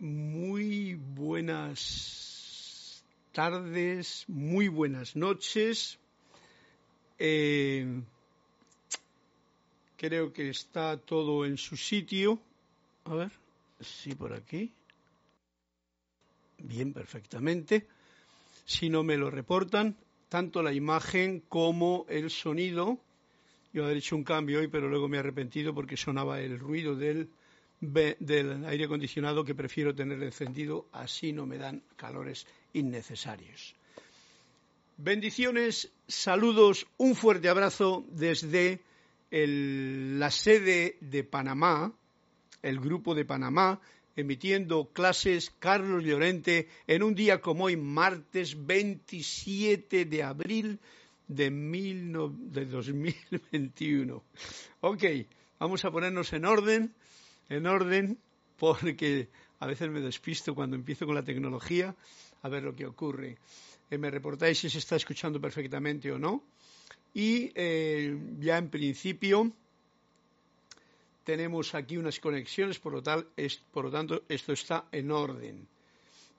Muy buenas tardes, muy buenas noches. Eh, creo que está todo en su sitio. A ver, sí, por aquí. Bien, perfectamente. Si no me lo reportan, tanto la imagen como el sonido. Yo he hecho un cambio hoy, pero luego me he arrepentido porque sonaba el ruido del del aire acondicionado que prefiero tener encendido, así no me dan calores innecesarios. Bendiciones, saludos, un fuerte abrazo desde la sede de Panamá, el grupo de Panamá, emitiendo clases Carlos Llorente en un día como hoy, martes 27 de abril de, de 2021. Ok, vamos a ponernos en orden en orden porque a veces me despisto cuando empiezo con la tecnología a ver lo que ocurre. Eh, me reportáis si se está escuchando perfectamente o no. Y eh, ya en principio tenemos aquí unas conexiones, por lo, tal, por lo tanto esto está en orden.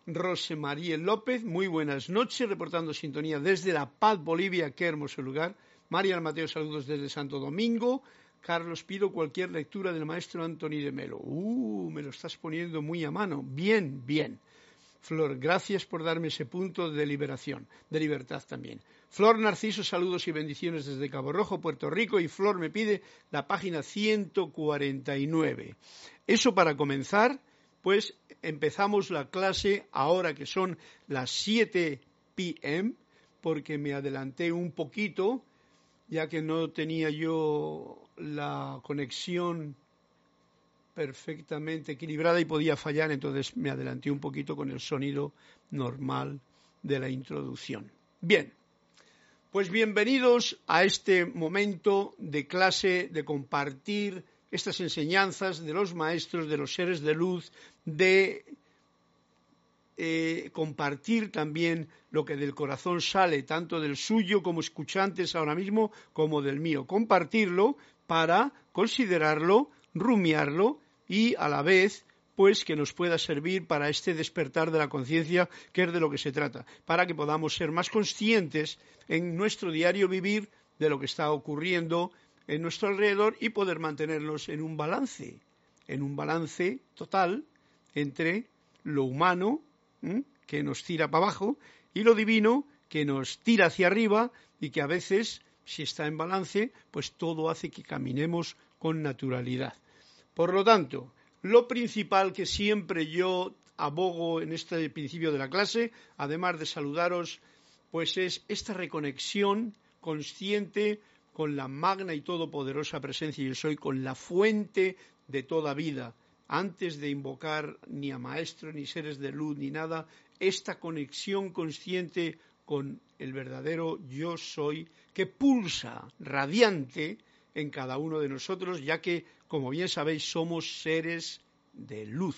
Rosemaría López, muy buenas noches, reportando sintonía desde La Paz, Bolivia, qué hermoso lugar. María Mateo, saludos desde Santo Domingo. Carlos, pido cualquier lectura del maestro Anthony de Melo. Uh, me lo estás poniendo muy a mano. Bien, bien. Flor, gracias por darme ese punto de liberación, de libertad también. Flor Narciso, saludos y bendiciones desde Cabo Rojo, Puerto Rico, y Flor me pide la página 149. Eso para comenzar, pues empezamos la clase ahora que son las 7 pm, porque me adelanté un poquito ya que no tenía yo la conexión perfectamente equilibrada y podía fallar, entonces me adelanté un poquito con el sonido normal de la introducción. Bien, pues bienvenidos a este momento de clase, de compartir estas enseñanzas de los maestros, de los seres de luz, de eh, compartir también lo que del corazón sale, tanto del suyo como escuchantes ahora mismo, como del mío. Compartirlo para considerarlo, rumiarlo y a la vez pues que nos pueda servir para este despertar de la conciencia, que es de lo que se trata, para que podamos ser más conscientes en nuestro diario vivir de lo que está ocurriendo en nuestro alrededor y poder mantenernos en un balance, en un balance total entre lo humano que nos tira para abajo, y lo divino, que nos tira hacia arriba y que a veces, si está en balance, pues todo hace que caminemos con naturalidad. Por lo tanto, lo principal que siempre yo abogo en este principio de la clase, además de saludaros, pues es esta reconexión consciente con la magna y todopoderosa presencia yo soy, con la fuente de toda vida, antes de invocar ni a maestros, ni seres de luz, ni nada, esta conexión consciente con el verdadero yo soy que pulsa radiante en cada uno de nosotros, ya que, como bien sabéis, somos seres de luz.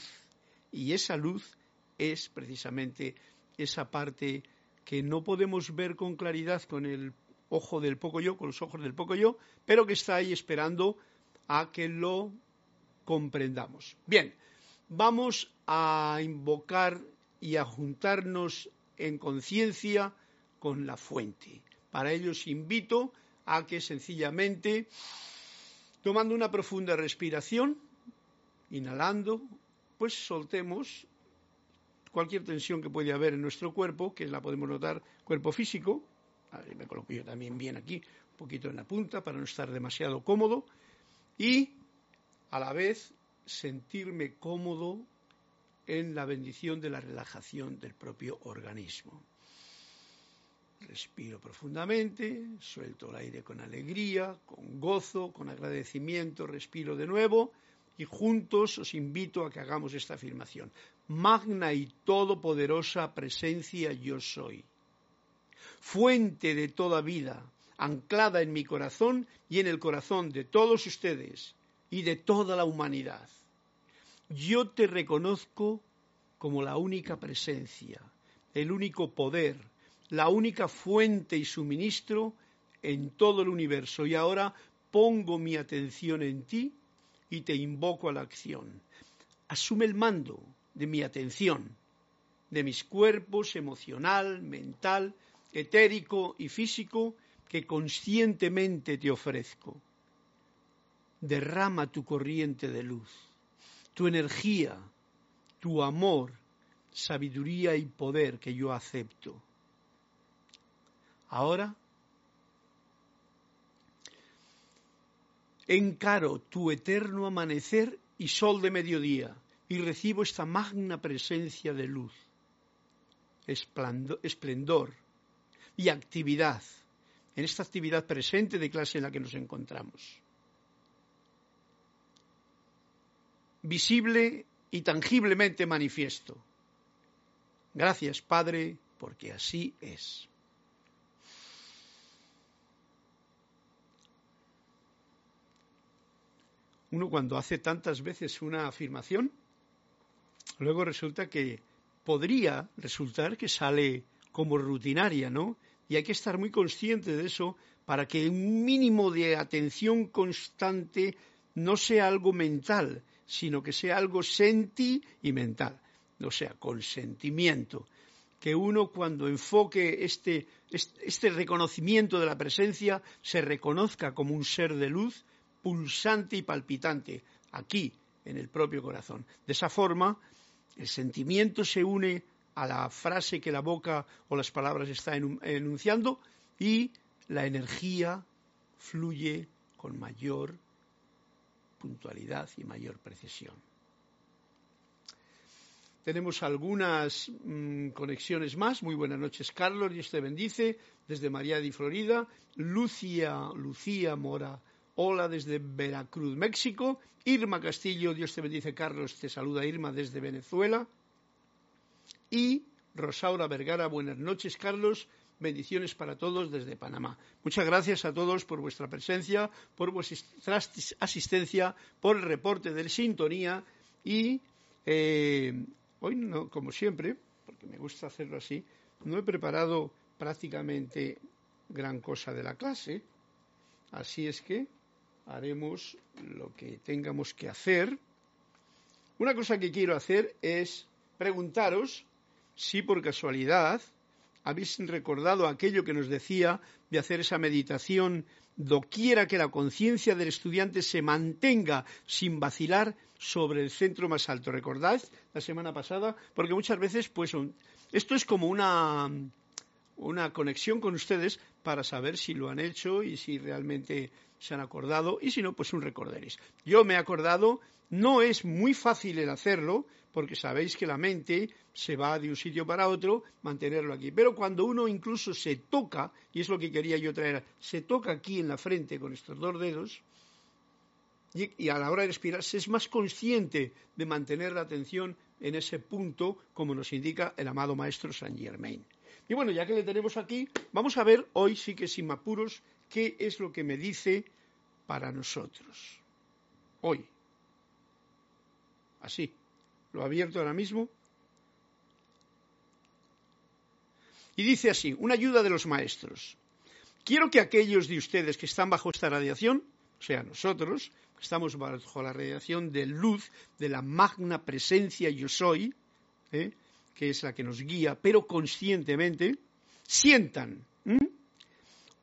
Y esa luz es precisamente esa parte que no podemos ver con claridad con el ojo del poco yo, con los ojos del poco yo, pero que está ahí esperando a que lo comprendamos. Bien, vamos a invocar y a juntarnos en conciencia con la fuente. Para ello os invito a que sencillamente, tomando una profunda respiración, inhalando, pues soltemos cualquier tensión que puede haber en nuestro cuerpo, que la podemos notar cuerpo físico, me coloco yo también bien aquí, un poquito en la punta para no estar demasiado cómodo, y a la vez sentirme cómodo en la bendición de la relajación del propio organismo. Respiro profundamente, suelto el aire con alegría, con gozo, con agradecimiento, respiro de nuevo y juntos os invito a que hagamos esta afirmación. Magna y todopoderosa presencia yo soy. Fuente de toda vida, anclada en mi corazón y en el corazón de todos ustedes y de toda la humanidad. Yo te reconozco como la única presencia, el único poder, la única fuente y suministro en todo el universo. Y ahora pongo mi atención en ti y te invoco a la acción. Asume el mando, de mi atención, de mis cuerpos emocional, mental, etérico y físico que conscientemente te ofrezco. Derrama tu corriente de luz, tu energía, tu amor, sabiduría y poder que yo acepto. Ahora encaro tu eterno amanecer y sol de mediodía y recibo esta magna presencia de luz, esplendor y actividad en esta actividad presente de clase en la que nos encontramos. Visible y tangiblemente manifiesto. Gracias, Padre, porque así es. Uno cuando hace tantas veces una afirmación, luego resulta que podría resultar que sale como rutinaria, ¿no? Y hay que estar muy consciente de eso para que un mínimo de atención constante no sea algo mental, sino que sea algo sentimental, o sea, consentimiento. Que uno cuando enfoque este, este reconocimiento de la presencia se reconozca como un ser de luz pulsante y palpitante aquí, en el propio corazón. De esa forma, el sentimiento se une a la frase que la boca o las palabras están enunciando y la energía fluye con mayor puntualidad y mayor precisión. Tenemos algunas mm, conexiones más. Muy buenas noches, Carlos. Dios te bendice. Desde María de Florida. Lucia, Lucía Mora. Hola desde Veracruz, México. Irma Castillo. Dios te bendice, Carlos. Te saluda Irma desde Venezuela. Y Rosaura Vergara. Buenas noches, Carlos. Bendiciones para todos desde Panamá. Muchas gracias a todos por vuestra presencia, por vuestra asistencia, por el reporte de sintonía y eh, Hoy, no, como siempre, porque me gusta hacerlo así, no he preparado prácticamente gran cosa de la clase, así es que haremos lo que tengamos que hacer. Una cosa que quiero hacer es preguntaros si por casualidad habéis recordado aquello que nos decía de hacer esa meditación doquiera que la conciencia del estudiante se mantenga sin vacilar sobre el centro más alto. ¿Recordáis la semana pasada? Porque muchas veces, pues, esto es como una, una conexión con ustedes para saber si lo han hecho y si realmente se han acordado y si no, pues un recorderis. Yo me he acordado, no es muy fácil el hacerlo porque sabéis que la mente se va de un sitio para otro, mantenerlo aquí. Pero cuando uno incluso se toca, y es lo que quería yo traer, se toca aquí en la frente con estos dos dedos, y, a la hora de respirarse es más consciente de mantener la atención en ese punto, como nos indica el amado maestro Saint Germain. Y bueno, ya que le tenemos aquí, vamos a ver hoy sí que sin apuros qué es lo que me dice para nosotros. Hoy. Así. Lo abierto ahora mismo. Y dice así, una ayuda de los maestros. Quiero que aquellos de ustedes que están bajo esta radiación, o sea, nosotros, estamos bajo la radiación de luz de la magna presencia yo soy, ¿eh? que es la que nos guía, pero conscientemente, sientan,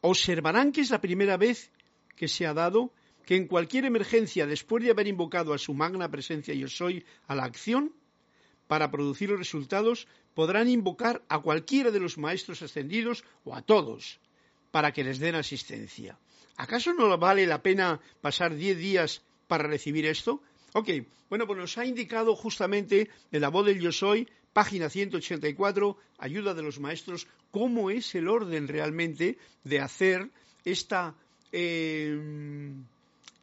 observarán que es la primera vez que se ha dado que en cualquier emergencia, después de haber invocado a su magna presencia yo soy a la acción, para producir los resultados, podrán invocar a cualquiera de los maestros ascendidos o a todos para que les den asistencia. ¿Acaso no vale la pena pasar diez días para recibir esto? Ok, bueno, pues nos ha indicado justamente en la voz del Yo Soy, página 184, ayuda de los maestros, cómo es el orden realmente de hacer esta eh,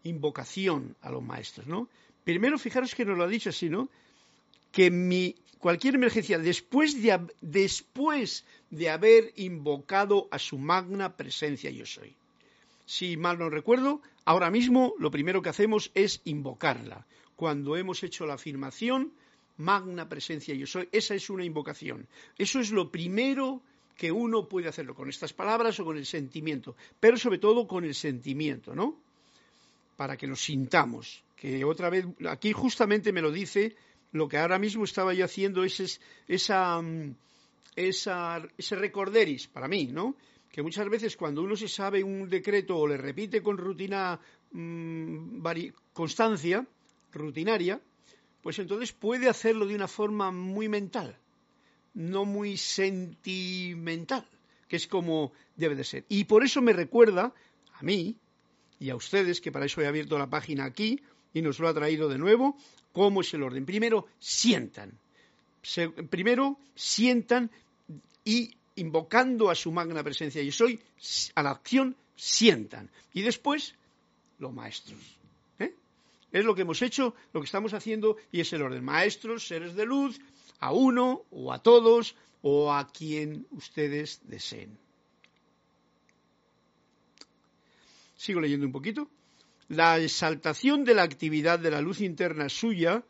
invocación a los maestros, ¿no? Primero, fijaros que nos lo ha dicho así, ¿no? Que mi, cualquier emergencia, después de, después de haber invocado a su magna presencia yo soy. Si mal no recuerdo, ahora mismo lo primero que hacemos es invocarla. Cuando hemos hecho la afirmación, magna presencia yo soy, esa es una invocación. Eso es lo primero que uno puede hacerlo con estas palabras o con el sentimiento, pero sobre todo con el sentimiento, ¿no? Para que lo sintamos. Que otra vez, aquí justamente me lo dice lo que ahora mismo estaba yo haciendo es, esa, mm, esa, ese recorderis para mí, ¿no? Que muchas veces cuando uno se sabe un decreto o le repite con rutina, mmm, constancia, rutinaria, pues entonces puede hacerlo de una forma muy mental, no muy sentimental, que es como debe de ser. Y por eso me recuerda a mí y a ustedes, que para eso he abierto la página aquí y nos lo ha traído de nuevo, cómo es el orden. Primero, sientan. primero, sientan y invocando a su magna presencia y soy, a la acción, sientan. Y después, los maestros. Es lo que hemos hecho, lo que estamos haciendo y es el orden. Maestros, seres de luz, a uno o a todos o a quien ustedes deseen. Sigo leyendo un poquito. La exaltación de la actividad de la luz interna suya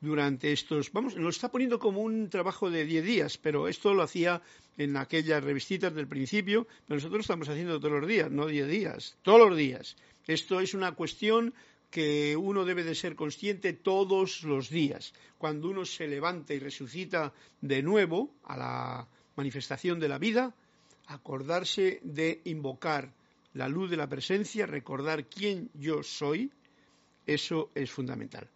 durante estos, vamos, lo está poniendo como un trabajo de 10 días, pero esto lo hacía en aquellas revistitas del principio, pero nosotros estamos haciendo todos los días, no 10 días, todos los días. Esto es una cuestión que uno debe de ser consciente todos los días. Cuando uno se levanta y resucita de nuevo a la manifestación de la vida, acordarse de invocar la luz de la presencia, recordar quién yo soy, eso es fundamental.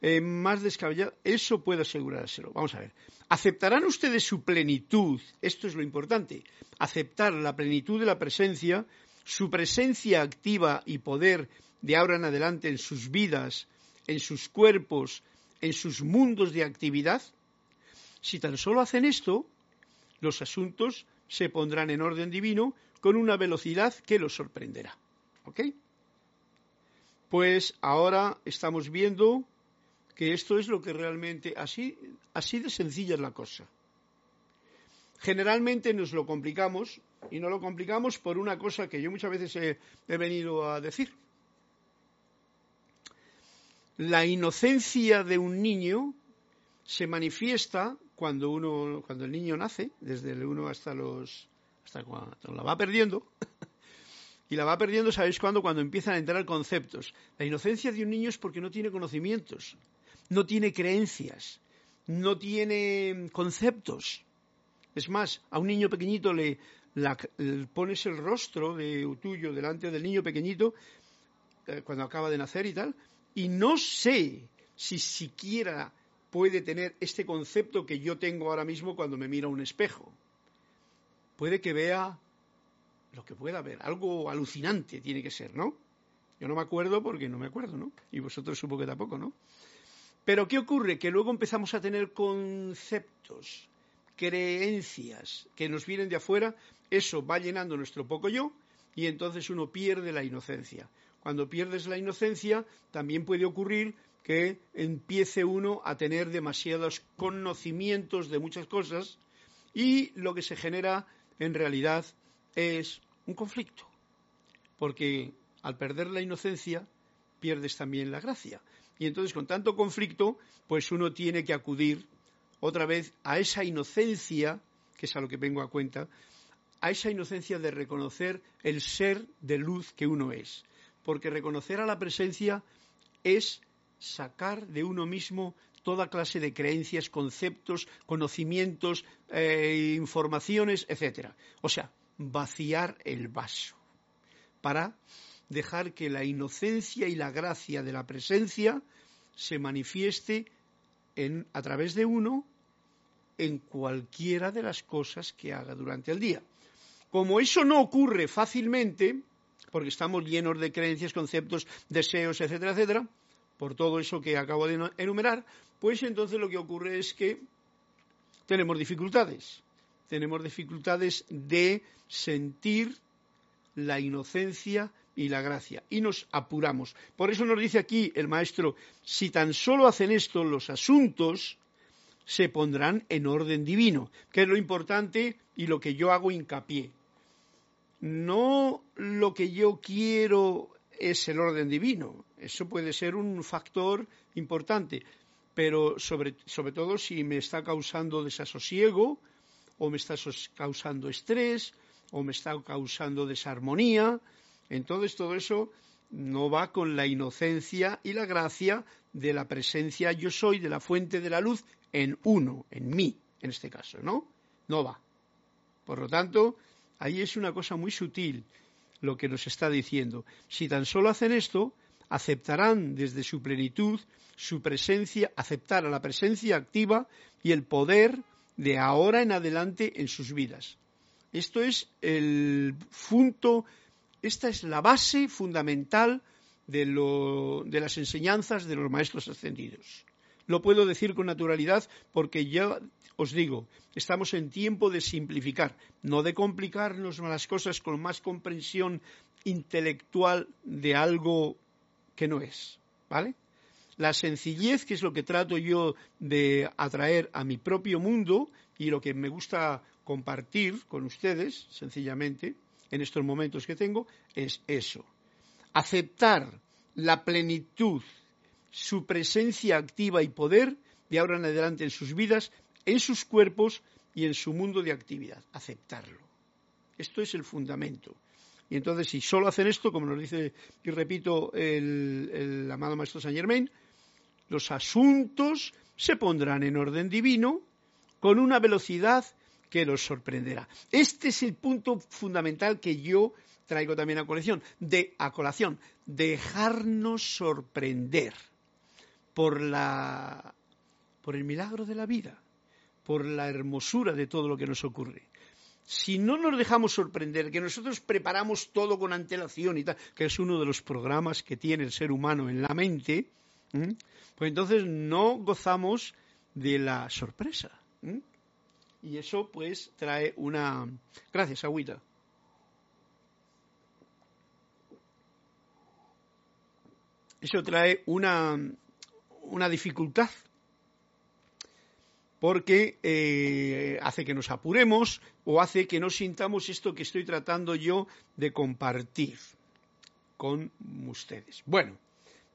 Eh, más descabellado, eso puedo asegurárselo. Vamos a ver. ¿Aceptarán ustedes su plenitud? Esto es lo importante. Aceptar la plenitud de la presencia, su presencia activa y poder de ahora en adelante en sus vidas, en sus cuerpos, en sus mundos de actividad, si tan solo hacen esto, los asuntos se pondrán en orden divino con una velocidad que los sorprenderá. ¿Ok? Pues ahora estamos viendo que esto es lo que realmente, así, así de sencilla es la cosa. Generalmente nos lo complicamos y no lo complicamos por una cosa que yo muchas veces he venido a decir la inocencia de un niño se manifiesta cuando uno, cuando el niño nace, desde el uno hasta los, hasta cuando la va perdiendo, y la va perdiendo, ¿sabéis cuándo? Cuando empiezan a entrar conceptos. La inocencia de un niño es porque no tiene conocimientos, no tiene creencias, no tiene conceptos. Es más, a un niño pequeñito le, pones el rostro de tuyo delante del niño pequeñito eh, cuando acaba de nacer y tal, y no sé si siquiera puede tener este concepto que yo tengo ahora mismo cuando me mira a un espejo. Puede que vea lo que pueda ver, algo alucinante tiene que ser, ¿no? Yo no me acuerdo porque no me acuerdo, ¿no? Y vosotros supongo que tampoco, ¿no? Pero ¿qué ocurre? Que luego empezamos a tener conceptos, creencias que nos vienen de afuera, eso va llenando nuestro poco yo y entonces uno pierde la inocencia cuando pierdes la inocencia, también puede ocurrir que empiece uno a tener demasiados conocimientos de muchas cosas y lo que se genera en realidad es un conflicto. Porque al perder la inocencia, pierdes también la gracia. Y entonces con tanto conflicto, pues uno tiene que acudir otra vez a esa inocencia, que es a lo que vengo a cuenta, a esa inocencia de reconocer el ser de luz que uno es porque reconocer a la presencia es sacar de uno mismo toda clase de creencias, conceptos, conocimientos, eh, informaciones, etcétera. O sea, vaciar el vaso para dejar que la inocencia y la gracia de la presencia se manifieste a través de uno en cualquiera de las cosas que haga durante el día. Como eso no ocurre fácilmente, porque estamos llenos de creencias, conceptos, deseos, etcétera, etcétera, por todo eso que acabo de enumerar, pues entonces lo que ocurre es que tenemos dificultades. Tenemos dificultades de sentir la inocencia y la gracia. Y nos apuramos. Por eso nos dice aquí el maestro, si tan solo hacen esto, los asuntos se pondrán en orden divino, que es lo importante y lo que yo hago hincapié no lo que yo quiero es el orden divino. Eso puede ser un factor importante, pero sobre, todo si me está causando desasosiego o me está causando estrés o me está causando desarmonía, entonces todo eso no va con la inocencia y la gracia de la presencia yo soy, de la fuente de la luz, en uno, en mí, en este caso, ¿no? No va. Por lo tanto, ahí es una cosa muy sutil lo que nos está diciendo. Si tan solo hacen esto, aceptarán desde su plenitud su presencia, aceptar a la presencia activa y el poder de ahora en adelante en sus vidas. Esto es el punto, esta es la base fundamental de, de las enseñanzas de los maestros ascendidos. Lo puedo decir con naturalidad porque ya os digo, estamos en tiempo de simplificar, no de complicarnos las cosas con más comprensión intelectual de algo que no es, ¿vale? La sencillez, que es lo que trato yo de atraer a mi propio mundo y lo que me gusta compartir con ustedes, sencillamente, en estos momentos que tengo, es eso. Aceptar la plenitud, su presencia activa y poder de ahora en adelante en sus vidas, en sus cuerpos y en su mundo de actividad. Aceptarlo. Esto es el fundamento. Y entonces, si solo hacen esto, como nos dice y repito el, amado Maestro Saint Germain, los asuntos se pondrán en orden divino con una velocidad que los sorprenderá. Este es el punto fundamental que yo traigo también a colación, de a colación, dejarnos sorprender por la por el milagro de la vida, por la hermosura de todo lo que nos ocurre si no nos dejamos sorprender, que nosotros preparamos todo con antelación y tal, que es uno de los programas que tiene el ser humano en la mente, pues entonces no gozamos de la sorpresa. Y eso pues trae una... Gracias, Agüita. Eso trae una, una dificultad porque eh, hace que nos apuremos o hace que no sintamos esto que estoy tratando yo de compartir con ustedes. Bueno,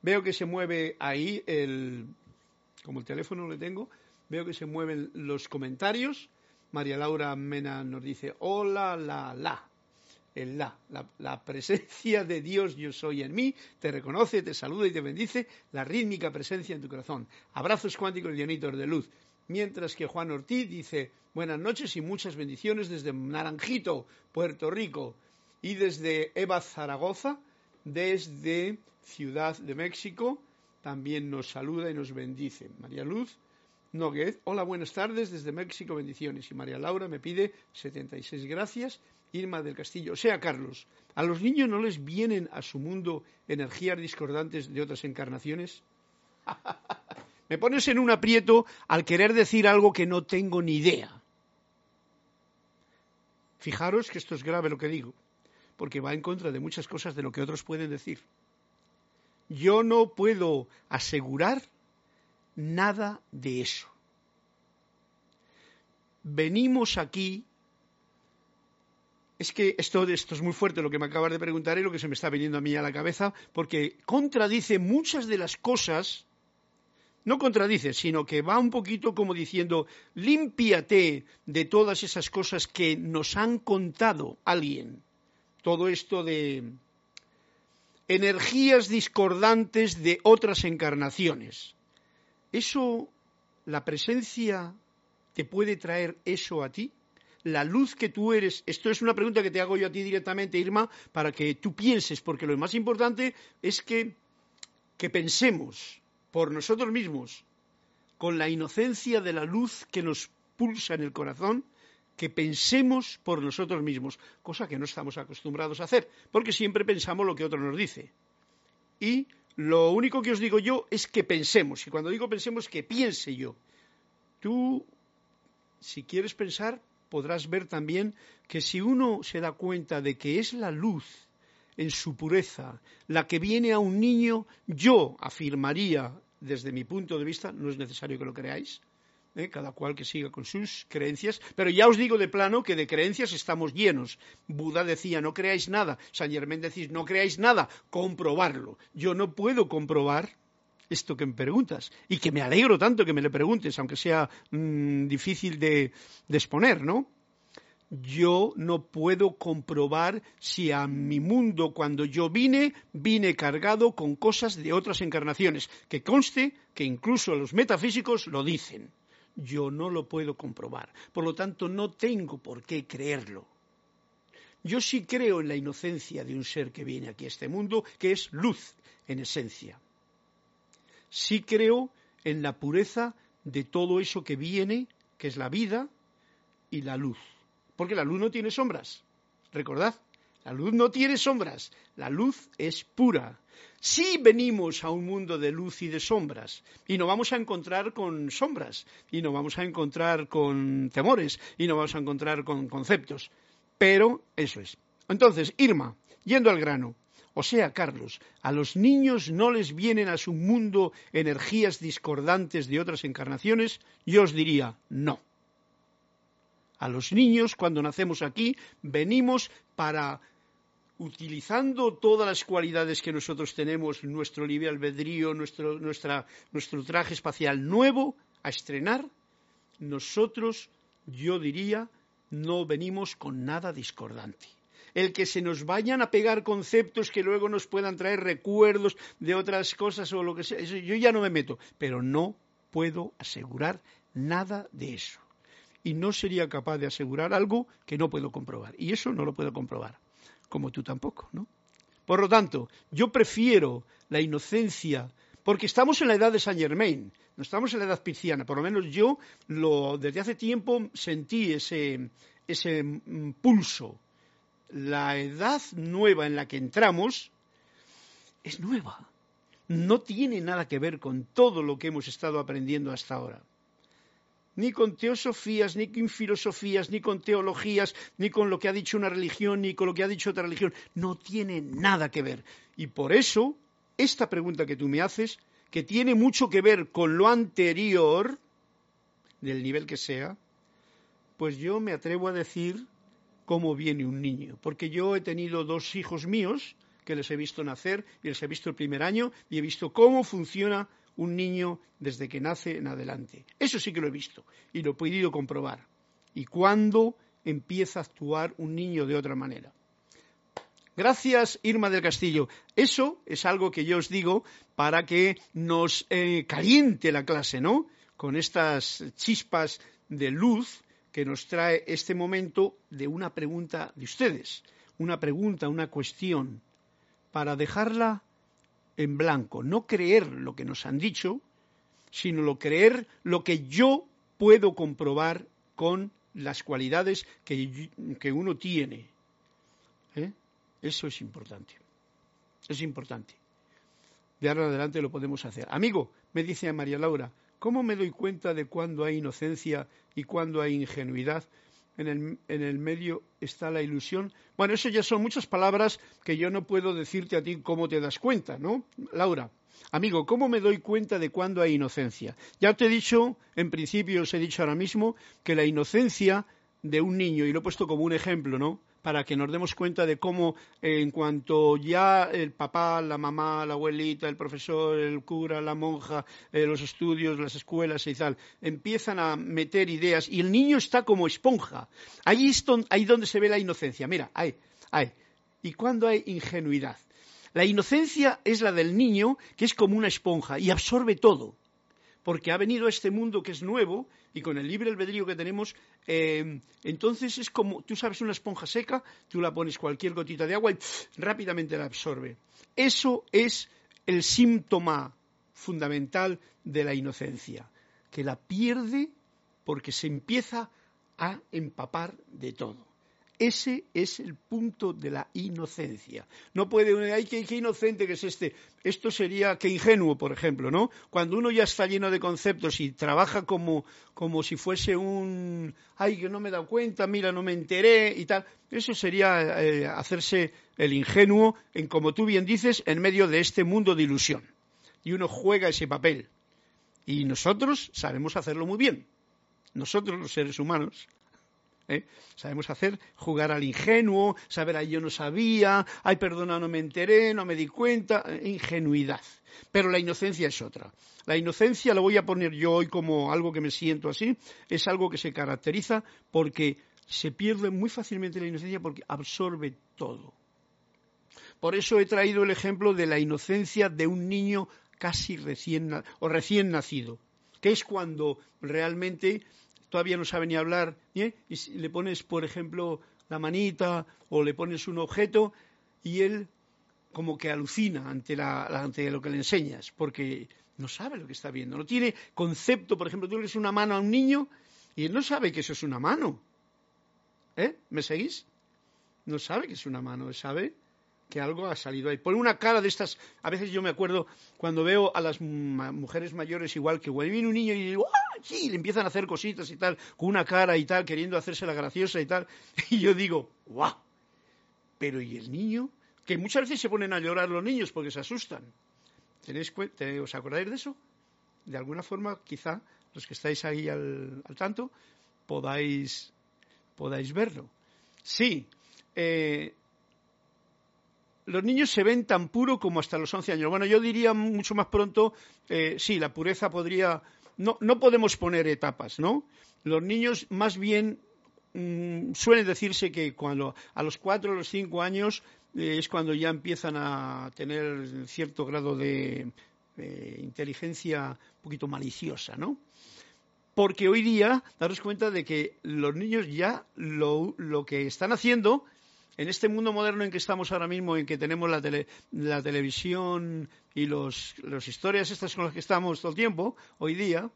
veo que se mueve ahí el, como el teléfono le tengo, veo que se mueven los comentarios. María Laura Mena nos dice, hola, la, la, el la, la, la, presencia de Dios yo soy en mí, te reconoce, te saluda y te bendice, la rítmica presencia en tu corazón. Abrazos cuánticos llenitos de luz mientras que Juan Ortiz dice buenas noches y muchas bendiciones desde Naranjito, Puerto Rico, y desde Eva Zaragoza, desde Ciudad de México, también nos saluda y nos bendice. María Luz Noguez, hola, buenas tardes desde México, bendiciones. Y María Laura me pide 76 gracias. Irma del Castillo, o sea, Carlos, ¿a los niños no les vienen a su mundo energías discordantes de otras encarnaciones? Me pones en un aprieto al querer decir algo que no tengo ni idea. Fijaros que esto es grave lo que digo, porque va en contra de muchas cosas de lo que otros pueden decir. Yo no puedo asegurar nada de eso. Venimos aquí. Es que esto, esto es muy fuerte lo que me acabas de preguntar y lo que se me está viniendo a mí a la cabeza, porque contradice muchas de las cosas no contradice, sino que va un poquito como diciendo, límpiate de todas esas cosas que nos han contado alguien. Todo esto de energías discordantes de otras encarnaciones. Eso, la presencia, te puede traer eso a ti. La luz que tú eres, esto es una pregunta que te hago yo a ti directamente, Irma, para que tú pienses, porque lo más importante es que, que pensemos por nosotros mismos, con la inocencia de la luz que nos pulsa en el corazón, que pensemos por nosotros mismos, cosa que no estamos acostumbrados a hacer, porque siempre pensamos lo que otro nos dice. Y lo único que os digo yo es que pensemos, y cuando digo pensemos, que piense yo. Tú, si quieres pensar, podrás ver también que si uno se da cuenta de que es la luz en su pureza, la que viene a un niño, yo afirmaría, desde mi punto de vista, no es necesario que lo creáis, ¿eh? cada cual que siga con sus creencias, pero ya os digo de plano que de creencias estamos llenos. Buda decía, no creáis nada, San Germán decís, no creáis nada, comprobarlo. Yo no puedo comprobar esto que me preguntas y que me alegro tanto que me le preguntes, aunque sea mm, difícil de exponer, ¿no? Yo no puedo comprobar si a mi mundo cuando yo vine, vine cargado con cosas de otras encarnaciones, que conste que incluso los metafísicos lo dicen. Yo no lo puedo comprobar. Por lo tanto, no tengo por qué creerlo. Yo sí creo en la inocencia de un ser que viene aquí a este mundo, que es luz en esencia. Sí creo en la pureza de todo eso que viene, que es la vida y la luz. Porque la luz no tiene sombras. Recordad, la luz no tiene sombras. La luz es pura. Sí venimos a un mundo de luz y de sombras, y nos vamos a encontrar con sombras, y nos vamos a encontrar con temores, y nos vamos a encontrar con conceptos. Pero eso es. Entonces, Irma, yendo al grano, o sea, Carlos, a los niños no les vienen a su mundo energías discordantes de otras encarnaciones, yo os diría no. A los niños, cuando nacemos aquí, venimos para, utilizando todas las cualidades que nosotros tenemos, nuestro libre albedrío, nuestro, nuestro traje espacial nuevo, a estrenar, nosotros, yo diría, no venimos con nada discordante el que se nos vayan a pegar conceptos que luego nos puedan traer recuerdos de otras cosas o lo que sea. yo ya no me meto, pero no puedo asegurar nada de eso y no sería capaz de asegurar algo que no puedo comprobar. Y eso no lo puedo comprobar, como tú tampoco, ¿no? Por lo tanto, yo prefiero la inocencia, porque estamos en la edad de Saint Germain, no estamos en la edad pisciana, por lo menos yo desde hace tiempo sentí ese, ese mm, pulso. La edad nueva en la que entramos es nueva, no tiene nada que ver con todo lo que hemos estado aprendiendo hasta ahora ni con teosofías, ni con filosofías, ni con teologías, ni con lo que ha dicho una religión, ni con lo que ha dicho otra religión. No tiene nada que ver. Y por eso, esta pregunta que tú me haces, que tiene mucho que ver con lo anterior, del nivel que sea, pues yo me atrevo a decir cómo viene un niño. Porque yo he tenido dos hijos míos que les he visto nacer y les he visto el primer año y he visto cómo funciona un niño desde que nace en adelante. Eso sí que lo he visto y lo he podido comprobar. Y cuándo empieza a actuar un niño de otra manera. Gracias, Irma del Castillo. Eso es algo que yo os digo para que nos eh, caliente la clase, ¿no? Con estas chispas de luz que nos trae este momento de una pregunta de ustedes, una pregunta, una cuestión, para dejarla en blanco, no creer lo que nos han dicho, sino lo creer lo que yo puedo comprobar con las cualidades que, que uno tiene. ¿Eh? Eso es importante. Es importante. De ahora en adelante lo podemos hacer. Amigo, me dice María Laura, ¿cómo me doy cuenta de cuándo hay inocencia y cuándo hay ingenuidad? En el, medio está la ilusión. Bueno, eso ya son muchas palabras que yo no puedo decirte a ti cómo te das cuenta, ¿no? Laura, amigo, ¿cómo me doy cuenta de cuándo hay inocencia? Ya te he dicho, en principio os he dicho ahora mismo, que la inocencia de un niño, y lo he puesto como un ejemplo, ¿no? Para que nos demos cuenta de cómo eh, en cuanto ya el papá, la mamá, la abuelita, el profesor, el cura, la monja, eh, los estudios, las escuelas y tal, empiezan a meter ideas y el niño está como esponja. Ahí es ahí donde se ve la inocencia. Mira, ahí, ahí. ¿Y cuando hay ingenuidad? La inocencia es la del niño que es como una esponja y absorbe todo porque ha venido a este mundo que es nuevo y con el libre albedrío que tenemos, eh, entonces es como, tú sabes, una esponja seca, tú la pones cualquier gotita de agua y rápidamente la absorbe. Eso es el síntoma fundamental de la inocencia, que la pierde porque se empieza a empapar de todo. Ese es el punto de la inocencia. No puede, ay, qué, inocente que es este. Esto sería, qué ingenuo, por ejemplo, ¿no? Cuando uno ya está lleno de conceptos y trabaja como, como si fuese un, ay, que no me he dado cuenta, mira, no me enteré y tal. Eso sería eh, hacerse el ingenuo, en, como tú bien dices, en medio de este mundo de ilusión. Y uno juega ese papel. Y nosotros sabemos hacerlo muy bien. Nosotros, los seres humanos, ¿eh? Sabemos hacer, jugar al ingenuo, saber, ay, yo no sabía, ay, perdona, no me enteré, no me di cuenta, ingenuidad. Pero la inocencia es otra. La inocencia, lo voy a poner yo hoy como algo que me siento así, es algo que se caracteriza porque se pierde muy fácilmente la inocencia porque absorbe todo. Por eso he traído el ejemplo de la inocencia de un niño casi recién o recién nacido, que es cuando realmente todavía no sabe ni hablar, ¿eh? y le pones, por ejemplo, la manita o le pones un objeto y él como que alucina ante, la, ante lo que le enseñas, porque no sabe lo que está viendo, no tiene concepto, por ejemplo, tú le das una mano a un niño y él no sabe que eso es una mano. ¿Eh? ¿Me seguís? No sabe que es una mano, sabe que algo ha salido ahí. Pone una cara de estas, a veces yo me acuerdo cuando veo a las mujeres mayores igual que viene un niño y digo. Sí, le empiezan a hacer cositas y tal, con una cara y tal, queriendo hacerse la graciosa y tal. Y yo digo, ¡guau! Pero ¿y el niño? Que muchas veces se ponen a llorar los niños porque se asustan. ¿Tenéis, ¿Os acordáis de eso? De alguna forma, quizá, los que estáis ahí al, tanto, podáis, podáis verlo. Sí, eh, los niños se ven tan puros como hasta los 11 años. Bueno, yo diría mucho más pronto, eh, sí, la pureza podría... No, no podemos poner etapas, ¿no? Los niños más bien mm, suelen decirse que cuando a los 4 o los 5 años eh, es cuando ya empiezan a tener cierto grado de inteligencia un poquito maliciosa, ¿no? Porque hoy día, daros cuenta de que los niños ya lo, lo que están haciendo en este mundo moderno en que estamos ahora mismo, en que tenemos la, televisión y las historias estas con las que estamos todo el tiempo, hoy día,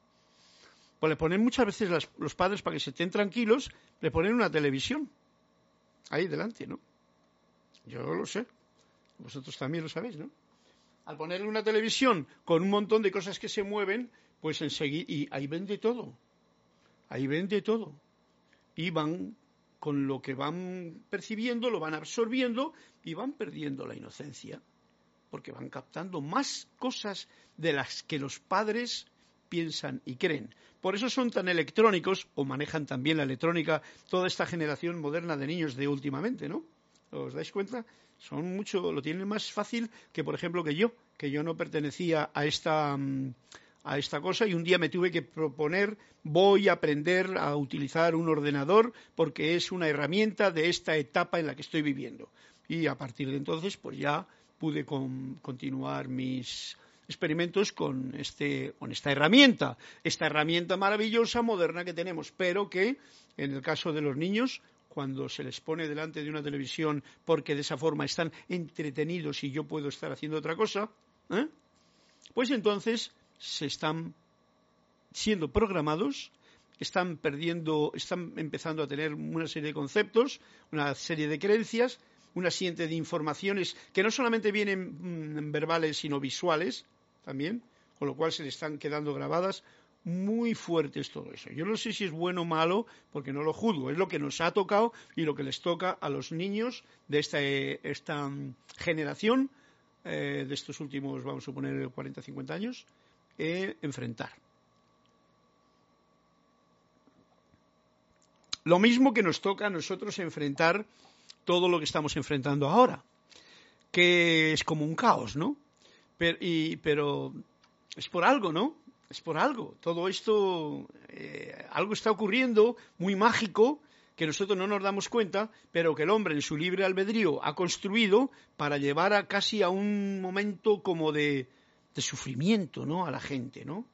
pues le ponen muchas veces los padres para que se estén tranquilos, le ponen una televisión ahí delante, ¿no? Yo lo sé, vosotros también lo sabéis, ¿no? Al ponerle una televisión con un montón de cosas que se mueven, pues enseguida, y ahí ven de todo, ahí ven de todo, y van con lo que van percibiendo, lo van absorbiendo y van perdiendo la inocencia, porque van captando más cosas de las que los padres piensan y creen. Por eso son tan electrónicos o manejan también la electrónica toda esta generación moderna de niños de últimamente, ¿no? ¿Os dais cuenta? Son mucho, lo tienen más fácil que, por ejemplo, que yo, que yo no pertenecía a esta, mm, a esta cosa y un día me tuve que proponer voy a aprender a utilizar un ordenador porque es una herramienta de esta etapa en la que estoy viviendo. Y a partir de entonces pues ya pude continuar mis experimentos con, este, con esta herramienta, esta herramienta maravillosa, moderna que tenemos, pero que en el caso de los niños cuando se les pone delante de una televisión porque de esa forma están entretenidos y yo puedo estar haciendo otra cosa, ¿eh? pues entonces se están siendo programados, están perdiendo, están empezando a tener una serie de conceptos, una serie de creencias, una serie de informaciones que no solamente vienen mm, verbales, sino visuales también, con lo cual se les están quedando grabadas muy fuertes todo eso. Yo no sé si es bueno o malo, porque no lo juzgo, es lo que nos ha tocado y lo que les toca a los niños de esta, esta mm, generación, eh, de estos últimos, vamos a suponer, 40, 50 años, enfrentar. Lo mismo que nos toca a nosotros enfrentar todo lo que estamos enfrentando ahora, que es como un caos, ¿no? Pero, pero es por algo, ¿no? Es por algo. Todo esto, eh, algo está ocurriendo muy mágico que nosotros no nos damos cuenta, pero que el hombre en su libre albedrío ha construido para llevar a casi a un momento como de, de sufrimiento ¿no? a la gente. ¿no?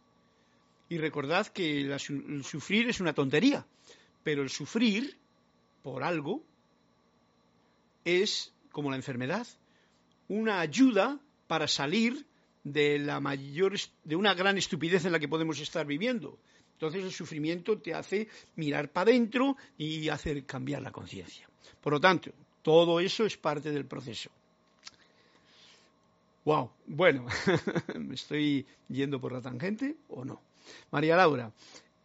Y recordad que el sufrir es una tontería, pero el sufrir por algo es, como la enfermedad, una ayuda para salir de la mayor de una gran estupidez en la que podemos estar viviendo. Entonces el sufrimiento te hace mirar para adentro y hacer cambiar la conciencia. Por lo tanto, todo eso es parte del proceso. Wow, bueno, ¿me estoy yendo por la tangente o no? María Laura,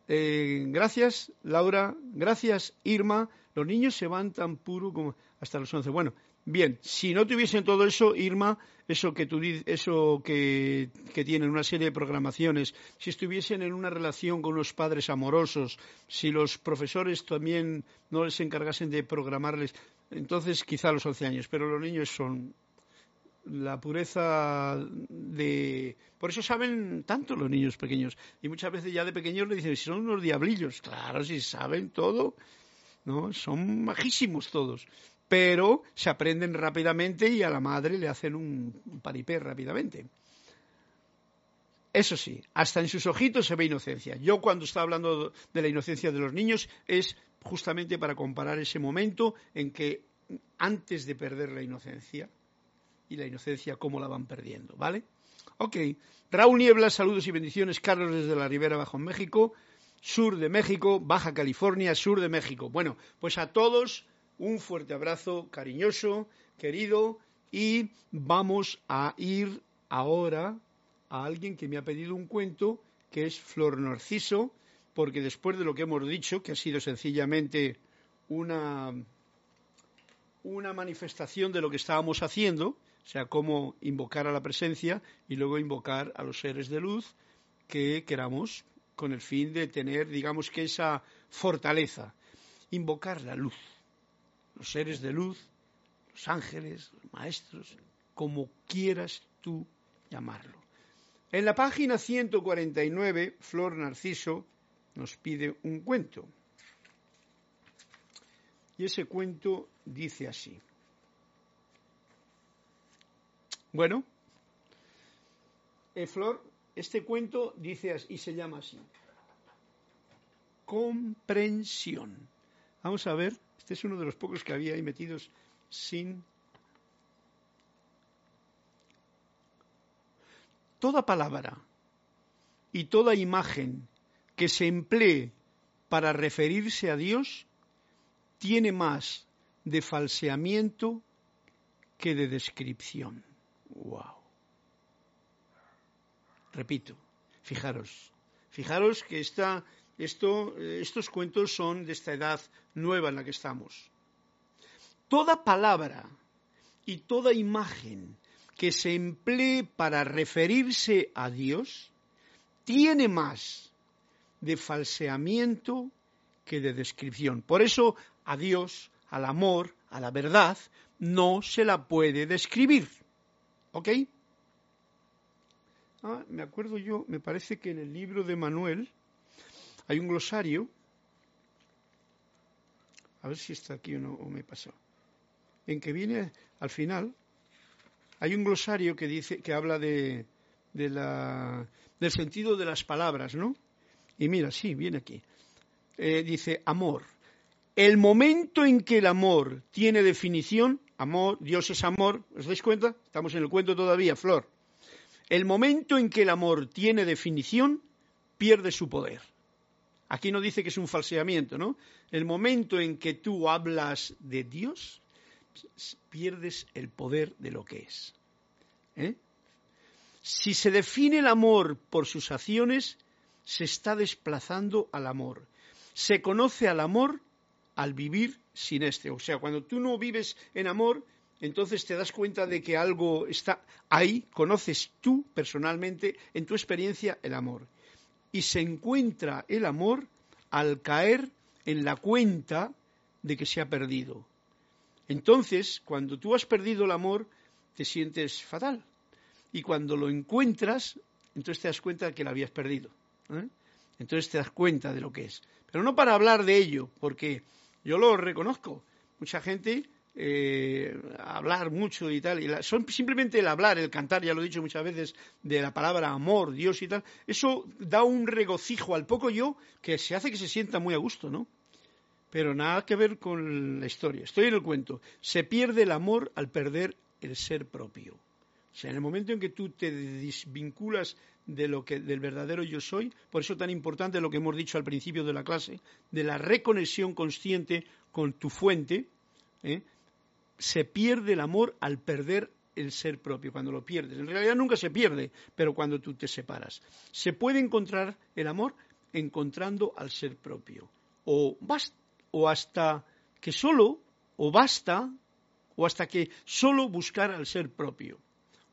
eh, gracias, Laura, gracias, Irma. Los niños se van tan puro como hasta los 11. Bueno, bien, si no tuviesen todo eso, Irma, eso que tú eso que, tienen una serie de programaciones, si estuviesen en una relación con unos padres amorosos, si los profesores también no les encargasen de programarles, entonces quizá los 11 años, pero los niños son la pureza de... Por eso saben tanto los niños pequeños. Y muchas veces ya de pequeños le dicen, si son unos diablillos. Claro, si saben todo. ¿no? Son majísimos todos, pero se aprenden rápidamente y a la madre le hacen un paripé rápidamente. Eso sí, hasta en sus ojitos se ve inocencia. Yo cuando estaba hablando de la inocencia de los niños es justamente para comparar ese momento en que antes de perder la inocencia y la inocencia cómo la van perdiendo, ¿vale? Ok, Raúl Niebla, saludos y bendiciones, Carlos desde la Ribera Bajo México, sur de México, Baja California, sur de México. Bueno, pues a todos un fuerte abrazo cariñoso, querido, y vamos a ir ahora a alguien que me ha pedido un cuento, que es Flor Narciso, porque después de lo que hemos dicho, que ha sido sencillamente una, una manifestación de lo que estábamos haciendo, o sea, cómo invocar a la presencia y luego invocar a los seres de luz que queramos con el fin de tener, digamos que esa fortaleza, invocar la luz, los seres de luz, los ángeles, los maestros, como quieras tú llamarlo. En la página 149, Flor Narciso nos pide un cuento. Y ese cuento dice así. Bueno, eh, Flor, este cuento dice y se llama así. Comprensión. Vamos a ver, este es uno de los pocos que había ahí metidos sin toda palabra y toda imagen que se emplee para referirse a Dios tiene más de falseamiento que de descripción. Wow. Repito, fijaros, fijaros que esta, esto, estos cuentos son de esta edad nueva en la que estamos. Toda palabra y toda imagen que se emplee para referirse a Dios tiene más de falseamiento que de descripción. Por eso a Dios, al amor, a la verdad, no se la puede describir. ¿Ok? Ah, me acuerdo yo, me parece que en el libro de Manuel hay un glosario. A ver si está aquí o no, o me pasó. En que viene al final hay un glosario que dice que habla de, la, del sentido de las palabras, ¿no? Y mira, sí, viene aquí. Eh, dice amor. El momento en que el amor tiene definición, amor, Dios es amor, ¿os dais cuenta? Estamos en el cuento todavía, Flor. El momento en que el amor tiene definición, pierde su poder. Aquí no dice que es un falseamiento, ¿no? El momento en que tú hablas de Dios, pierdes el poder de lo que es. ¿eh? Si se define el amor por sus acciones, se está desplazando al amor. Se conoce al amor al vivir sin este. O sea, cuando tú no vives en amor, entonces te das cuenta de que algo está ahí, conoces tú personalmente, en tu experiencia, el amor. Y se encuentra el amor al caer en la cuenta de que se ha perdido. Entonces, cuando tú has perdido el amor, te sientes fatal. Y cuando lo encuentras, entonces te das cuenta de que lo habías perdido. ¿eh? Entonces te das cuenta de lo que es. Pero no para hablar de ello, porque yo lo reconozco. Mucha gente eh, hablar mucho y tal, y son simplemente el hablar, el cantar, ya lo he dicho muchas veces, de la palabra amor, Dios y tal, eso da un regocijo al poco yo que se hace que se sienta muy a gusto, ¿no? pero nada que ver con la historia. Estoy en el cuento. Se pierde el amor al perder el ser propio. O sea, en el momento en que tú te desvinculas de lo que, del verdadero yo soy, por eso tan importante lo que hemos dicho al principio de la clase, de la reconexión consciente con tu fuente, ¿eh? se pierde el amor al perder el ser propio, cuando lo pierdes. En realidad nunca se pierde, pero cuando tú te separas. Se puede encontrar el amor encontrando al ser propio. O basta o hasta que solo, o basta, o hasta que solo buscar al ser propio,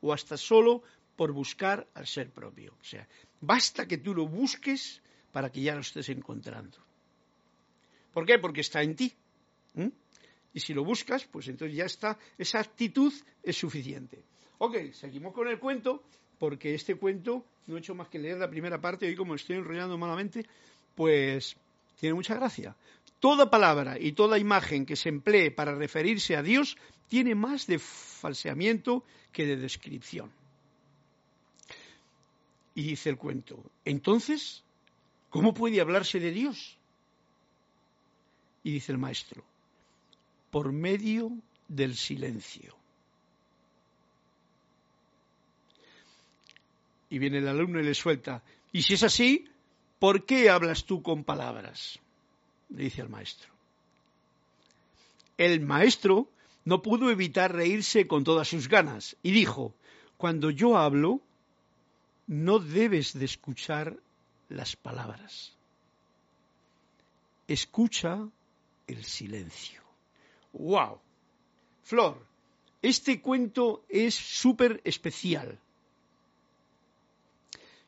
o hasta solo por buscar al ser propio. O sea, basta que tú lo busques para que ya lo estés encontrando. ¿Por qué? Porque está en ti. Y si lo buscas, pues entonces ya está, esa actitud es suficiente. Ok, seguimos con el cuento, porque este cuento no he hecho más que leer la primera parte, y como estoy enrollando malamente, pues tiene mucha gracia toda palabra y toda imagen que se emplee para referirse a Dios tiene más de falseamiento que de descripción. Y dice el cuento, entonces, ¿cómo puede hablarse de Dios? Y dice el maestro, por medio del silencio. Y viene el alumno y le suelta, y si es así, ¿por qué hablas tú con palabras? Le dice al maestro. El maestro no pudo evitar reírse con todas sus ganas y dijo, cuando yo hablo, no debes de escuchar las palabras. Escucha el silencio. ¡Wow! Flor, este cuento es súper especial.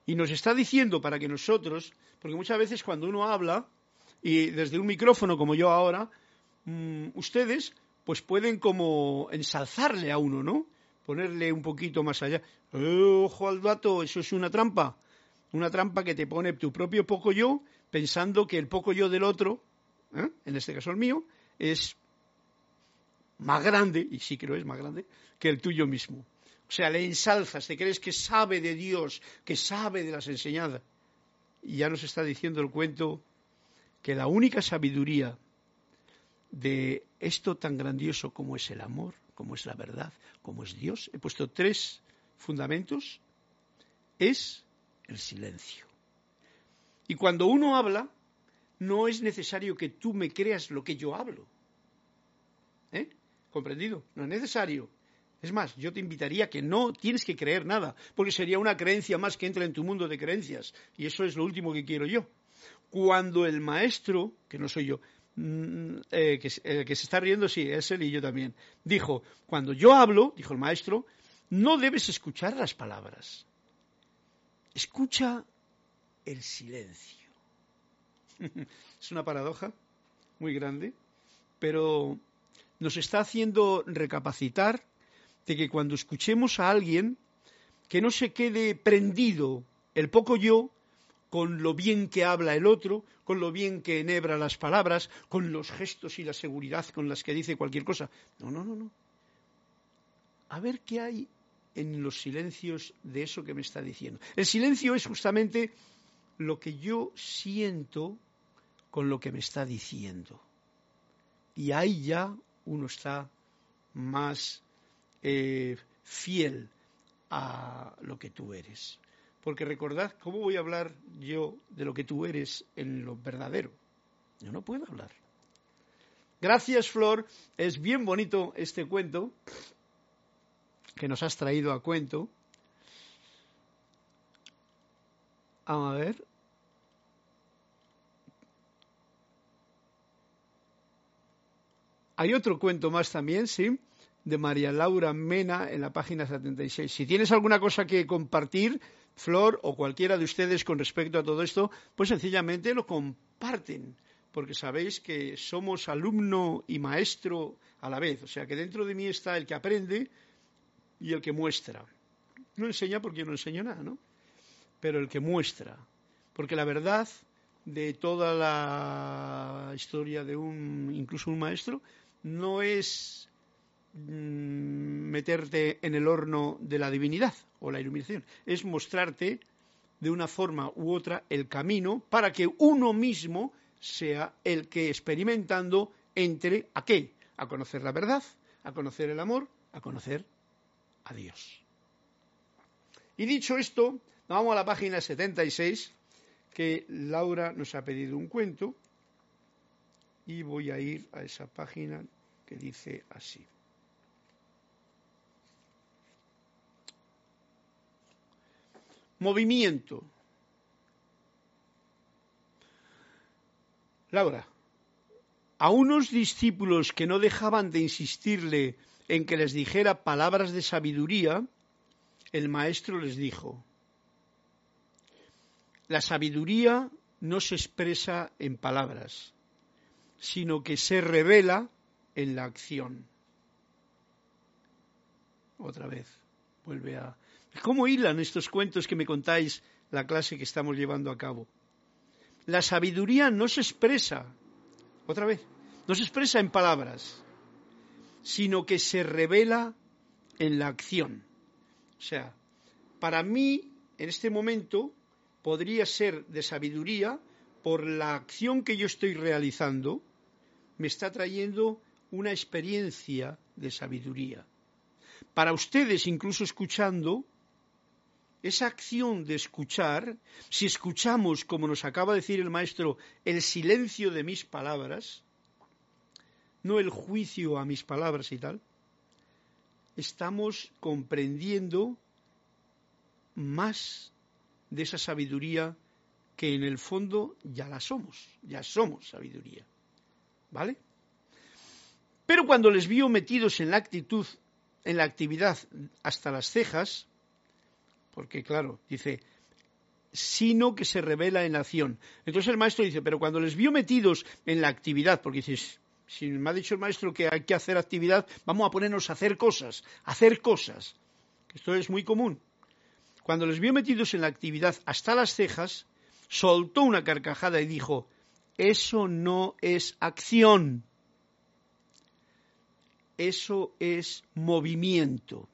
Y nos está diciendo para que nosotros, porque muchas veces cuando uno habla, y desde un micrófono como yo ahora, mm, ustedes pues pueden como ensalzarle a uno, ¿no? Ponerle un poquito más allá. Eh, ojo al dato, eso es una trampa. Una trampa que te pone tu propio poco yo pensando que el poco yo del otro, ¿eh? en este caso el mío, es más grande, y sí que lo es más grande, que el tuyo mismo. O sea, le ensalzas, te crees que sabe de Dios, que sabe de las enseñanzas. Y ya nos está diciendo el cuento que la única sabiduría de esto tan grandioso como es el amor, como es la verdad, como es Dios, he puesto tres fundamentos, es el silencio. Y cuando uno habla, no es necesario que tú me creas lo que yo hablo. ¿Eh? ¿Comprendido? No es necesario. Es más, yo te invitaría que no tienes que creer nada, porque sería una creencia más que entra en tu mundo de creencias. Y eso es lo último que quiero yo. Cuando el maestro, que no soy yo, eh, que, que se está riendo, sí, es él y yo también, dijo, cuando yo hablo, dijo el maestro, no debes escuchar las palabras. Escucha el silencio. es una paradoja muy grande, pero nos está haciendo recapacitar de que cuando escuchemos a alguien, que no se quede prendido el poco yo con lo bien que habla el otro, con lo bien que enhebra las palabras, con los gestos y la seguridad con las que dice cualquier cosa. No, no, no, no. A ver qué hay en los silencios de eso que me está diciendo. El silencio es justamente lo que yo siento con lo que me está diciendo. Y ahí ya uno está más eh, fiel a lo que tú eres. Porque recordad, ¿cómo voy a hablar yo de lo que tú eres en lo verdadero? Yo no puedo hablar. Gracias, Flor. Es bien bonito este cuento que nos has traído a cuento. Vamos a ver. Hay otro cuento más también, sí, de María Laura Mena en la página 76. Si tienes alguna cosa que compartir, Flor o cualquiera de ustedes con respecto a todo esto, pues sencillamente lo comparten, porque sabéis que somos alumno y maestro a la vez. O sea que dentro de mí está el que aprende y el que muestra. No enseña porque yo no enseño nada, ¿no? Pero el que muestra. Porque la verdad de toda la historia de un, incluso un maestro, no es meterte en el horno de la divinidad o la iluminación, es mostrarte de una forma u otra el camino para que uno mismo sea el que experimentando entre a qué? A conocer la verdad, a conocer el amor, a conocer a Dios. Y dicho esto, vamos a la página 76, que Laura nos ha pedido un cuento, y voy a ir a esa página que dice así. Movimiento. Laura, a unos discípulos que no dejaban de insistirle en que les dijera palabras de sabiduría, el maestro les dijo, la sabiduría no se expresa en palabras, sino que se revela en la acción. Otra vez, vuelve a... ¿Cómo hilan estos cuentos que me contáis la clase que estamos llevando a cabo? La sabiduría no se expresa Otra vez, no se expresa en palabras, sino que se revela en la acción. O sea, para mí, en este momento, podría ser de sabiduría por la acción que yo estoy realizando, me está trayendo una experiencia de sabiduría. Para ustedes, incluso escuchando, esa acción de escuchar, si escuchamos, como nos acaba de decir el maestro, el silencio de mis palabras, no el juicio a mis palabras y tal, estamos comprendiendo más de esa sabiduría que en el fondo ya la somos, ya somos sabiduría. ¿Vale? Pero cuando les vio metidos en la actitud, en la actividad hasta las cejas, porque claro, dice, sino que se revela en acción. Entonces el maestro dice, pero cuando les vio metidos en la actividad, porque dices, si me ha dicho el maestro que hay que hacer actividad, vamos a ponernos a hacer cosas, hacer cosas. Esto es muy común. Cuando les vio metidos en la actividad hasta las cejas, soltó una carcajada y dijo, eso no es acción, eso es movimiento.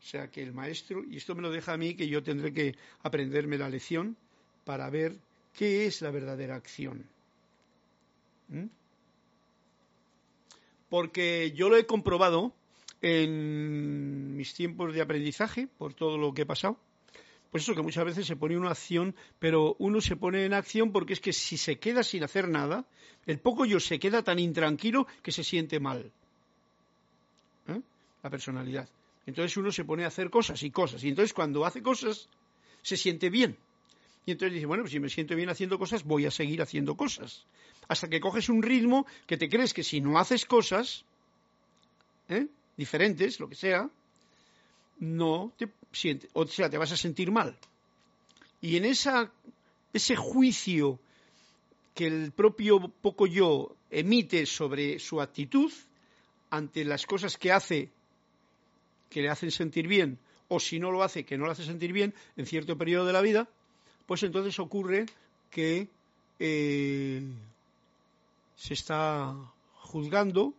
O sea que el maestro, y esto me lo deja a mí, que yo tendré que aprenderme la lección para ver qué es la verdadera acción. ¿Mm? Porque yo lo he comprobado en mis tiempos de aprendizaje, por todo lo que he pasado. Pues eso, que muchas veces se pone una acción, pero uno se pone en acción porque es que si se queda sin hacer nada, el poco yo se queda tan intranquilo que se siente mal. ¿Eh? La personalidad. Entonces uno se pone a hacer cosas y cosas. Y entonces cuando hace cosas, se siente bien. Y entonces dice, bueno, pues si me siento bien haciendo cosas, voy a seguir haciendo cosas. Hasta que coges un ritmo que te crees que si no haces cosas, ¿eh? diferentes, lo que sea, no te sientes, o sea, te vas a sentir mal. Y en esa, ese juicio que el propio poco yo emite sobre su actitud ante las cosas que hace que le hacen sentir bien, o si no lo hace, que no le hace sentir bien en cierto periodo de la vida, pues entonces ocurre que eh, se está juzgando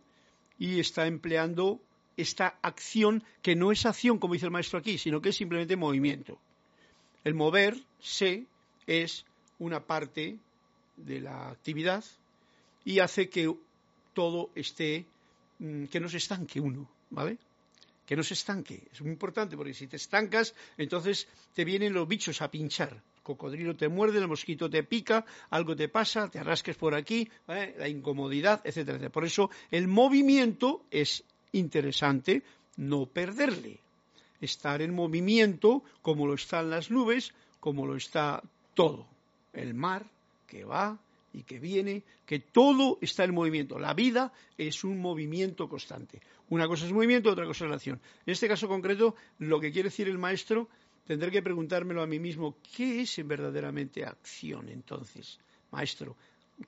y está empleando esta acción que no es acción, como dice el maestro aquí, sino que es simplemente movimiento. El moverse es una parte de la actividad y hace que todo esté, mm, que no se estanque uno, ¿vale? Que no se estanque. Es muy importante porque si te estancas, entonces te vienen los bichos a pinchar. El cocodrilo te muerde, el mosquito te pica, algo te pasa, te arrasques por aquí, la incomodidad, etcétera, etcétera. Por eso el movimiento es interesante no perderle. Estar en movimiento como lo están las nubes, como lo está todo. El mar que va, y que viene, que todo está en movimiento. La vida es un movimiento constante. Una cosa es movimiento, otra cosa es la acción. En este caso concreto, lo que quiere decir el maestro, tendré que preguntármelo a mí mismo, ¿qué es en verdaderamente acción entonces, maestro?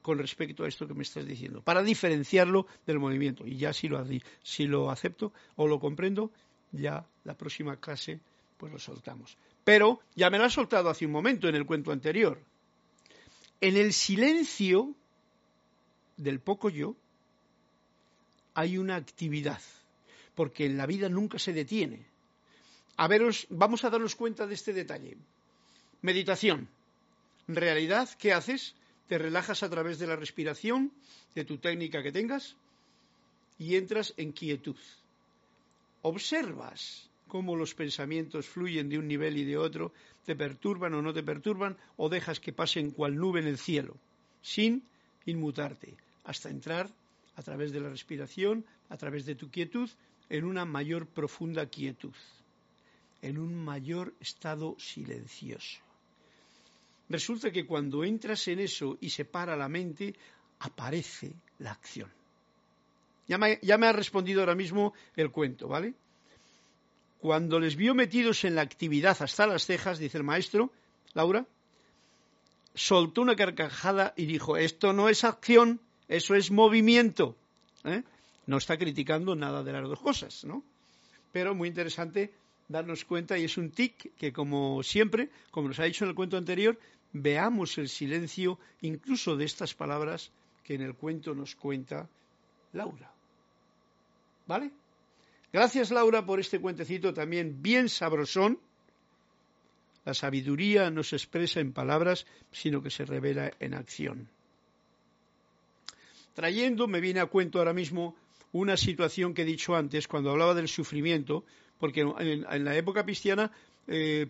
con respecto a esto que me estás diciendo, para diferenciarlo del movimiento. Y ya si lo, si lo acepto o lo comprendo, ya la próxima clase pues lo soltamos. Pero ya me lo ha soltado hace un momento en el cuento anterior. En el silencio del poco yo hay una actividad, porque la vida nunca se detiene. A veros, vamos a darnos cuenta de este detalle. Meditación. Realidad, ¿qué haces? Te relajas a través de la respiración, de tu técnica que tengas, y entras en quietud. Observas cómo los pensamientos fluyen de un nivel y de otro, te perturban o no te perturban, o dejas que pasen cual nube en el cielo, sin inmutarte, hasta entrar a través de la respiración, a través de tu quietud, en una mayor profunda quietud, en un mayor estado silencioso. Resulta que cuando entras en eso y se para la mente, aparece la acción. Ya me, ya me ha respondido ahora mismo el cuento, ¿vale? Cuando les vio metidos en la actividad hasta las cejas, dice el maestro, Laura, soltó una carcajada y dijo, esto no es acción, eso es movimiento. ¿eh? No está criticando nada de las dos cosas, ¿no? Pero muy interesante darnos cuenta y es un tic que como siempre, como nos ha dicho en el cuento anterior, veamos el silencio incluso de estas palabras que en el cuento nos cuenta Laura. ¿Vale? Gracias Laura por este cuentecito también bien sabrosón. La sabiduría no se expresa en palabras, sino que se revela en acción. Trayendo, me viene a cuento ahora mismo una situación que he dicho antes cuando hablaba del sufrimiento, porque en, la época cristiana eh,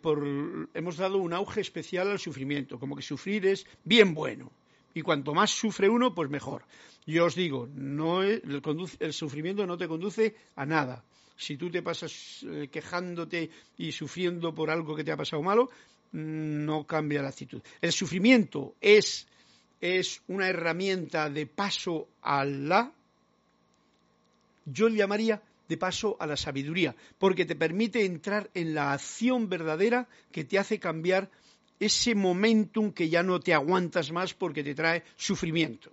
hemos dado un auge especial al sufrimiento, como que sufrir es bien bueno. Y cuanto más sufre uno, pues mejor. Yo os digo, no el sufrimiento no te conduce a nada si tú te pasas eh, quejándote y sufriendo por algo que te ha pasado malo, mm, no cambia la actitud. El sufrimiento es, es una herramienta de paso a la, yo le llamaría de paso a la sabiduría, porque te permite entrar en la acción verdadera que te hace cambiar ese momentum que ya no te aguantas más porque te trae sufrimiento.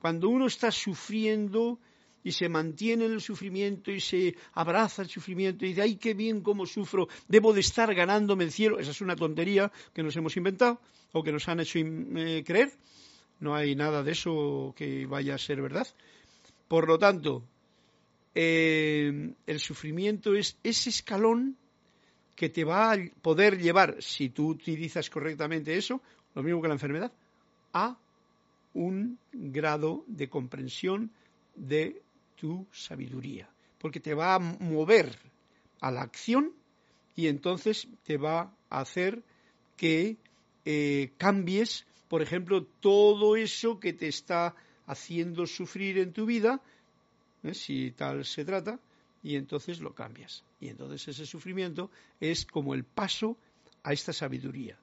Cuando uno está sufriendo, y se mantiene en el sufrimiento y se abraza el sufrimiento y dice, ay, qué bien cómo sufro, debo de estar ganándome el cielo. Esa es una tontería que nos hemos inventado o que nos han hecho eh, creer. No hay nada de eso que vaya a ser verdad. Por lo tanto, eh, el sufrimiento es ese escalón que te va a poder llevar, si tú utilizas correctamente eso, lo mismo que la enfermedad, a un grado de comprensión de tu sabiduría, porque te va a mover a la acción y entonces te va a hacer que eh, cambies, por ejemplo, todo eso que te está haciendo sufrir en tu vida, ¿eh? si tal se trata, y entonces lo cambias. Y entonces ese sufrimiento es como el paso a esta sabiduría,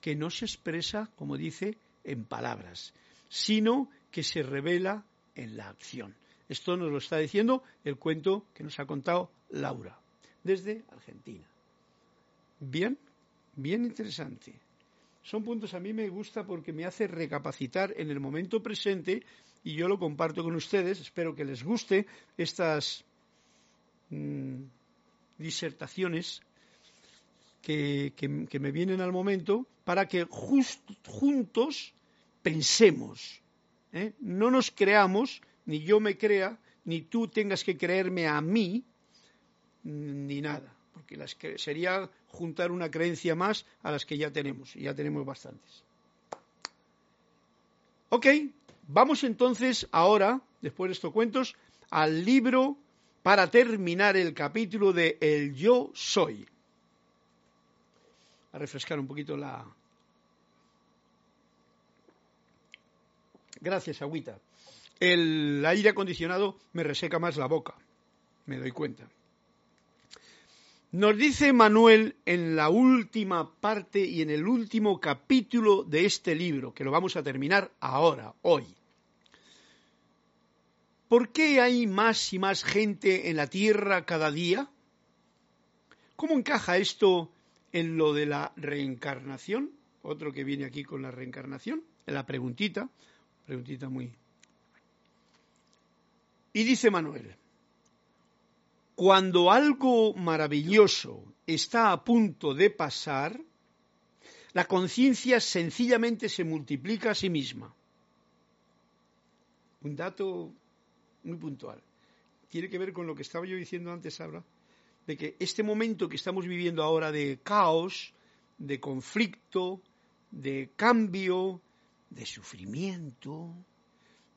que no se expresa, como dice, en palabras, sino que se revela en la acción. Esto nos lo está diciendo el cuento que nos ha contado Laura, desde Argentina. Bien, bien interesante. Son puntos a mí me gusta porque me hace recapacitar en el momento presente y yo lo comparto con ustedes. Espero que les guste estas mm, disertaciones que, me vienen al momento para que juntos pensemos, ¿eh? no nos creamos ni yo me crea, ni tú tengas que creerme a mí, ni nada, porque las sería juntar una creencia más a las que ya tenemos, y ya tenemos bastantes. Ok, vamos entonces ahora, después de estos cuentos, al libro para terminar el capítulo de El yo soy. A refrescar un poquito la... Gracias, Agüita el aire acondicionado me reseca más la boca, me doy cuenta. Nos dice Manuel en la última parte y en el último capítulo de este libro, que lo vamos a terminar ahora, hoy. ¿Por qué hay más y más gente en la Tierra cada día? ¿Cómo encaja esto en lo de la reencarnación? Otro que viene aquí con la reencarnación, en la preguntita, preguntita muy y dice Manuel, cuando algo maravilloso está a punto de pasar, la conciencia sencillamente se multiplica a sí misma. Un dato muy puntual. Tiene que ver con lo que estaba yo diciendo antes ahora, de que este momento que estamos viviendo ahora de caos, de conflicto, de cambio, de sufrimiento,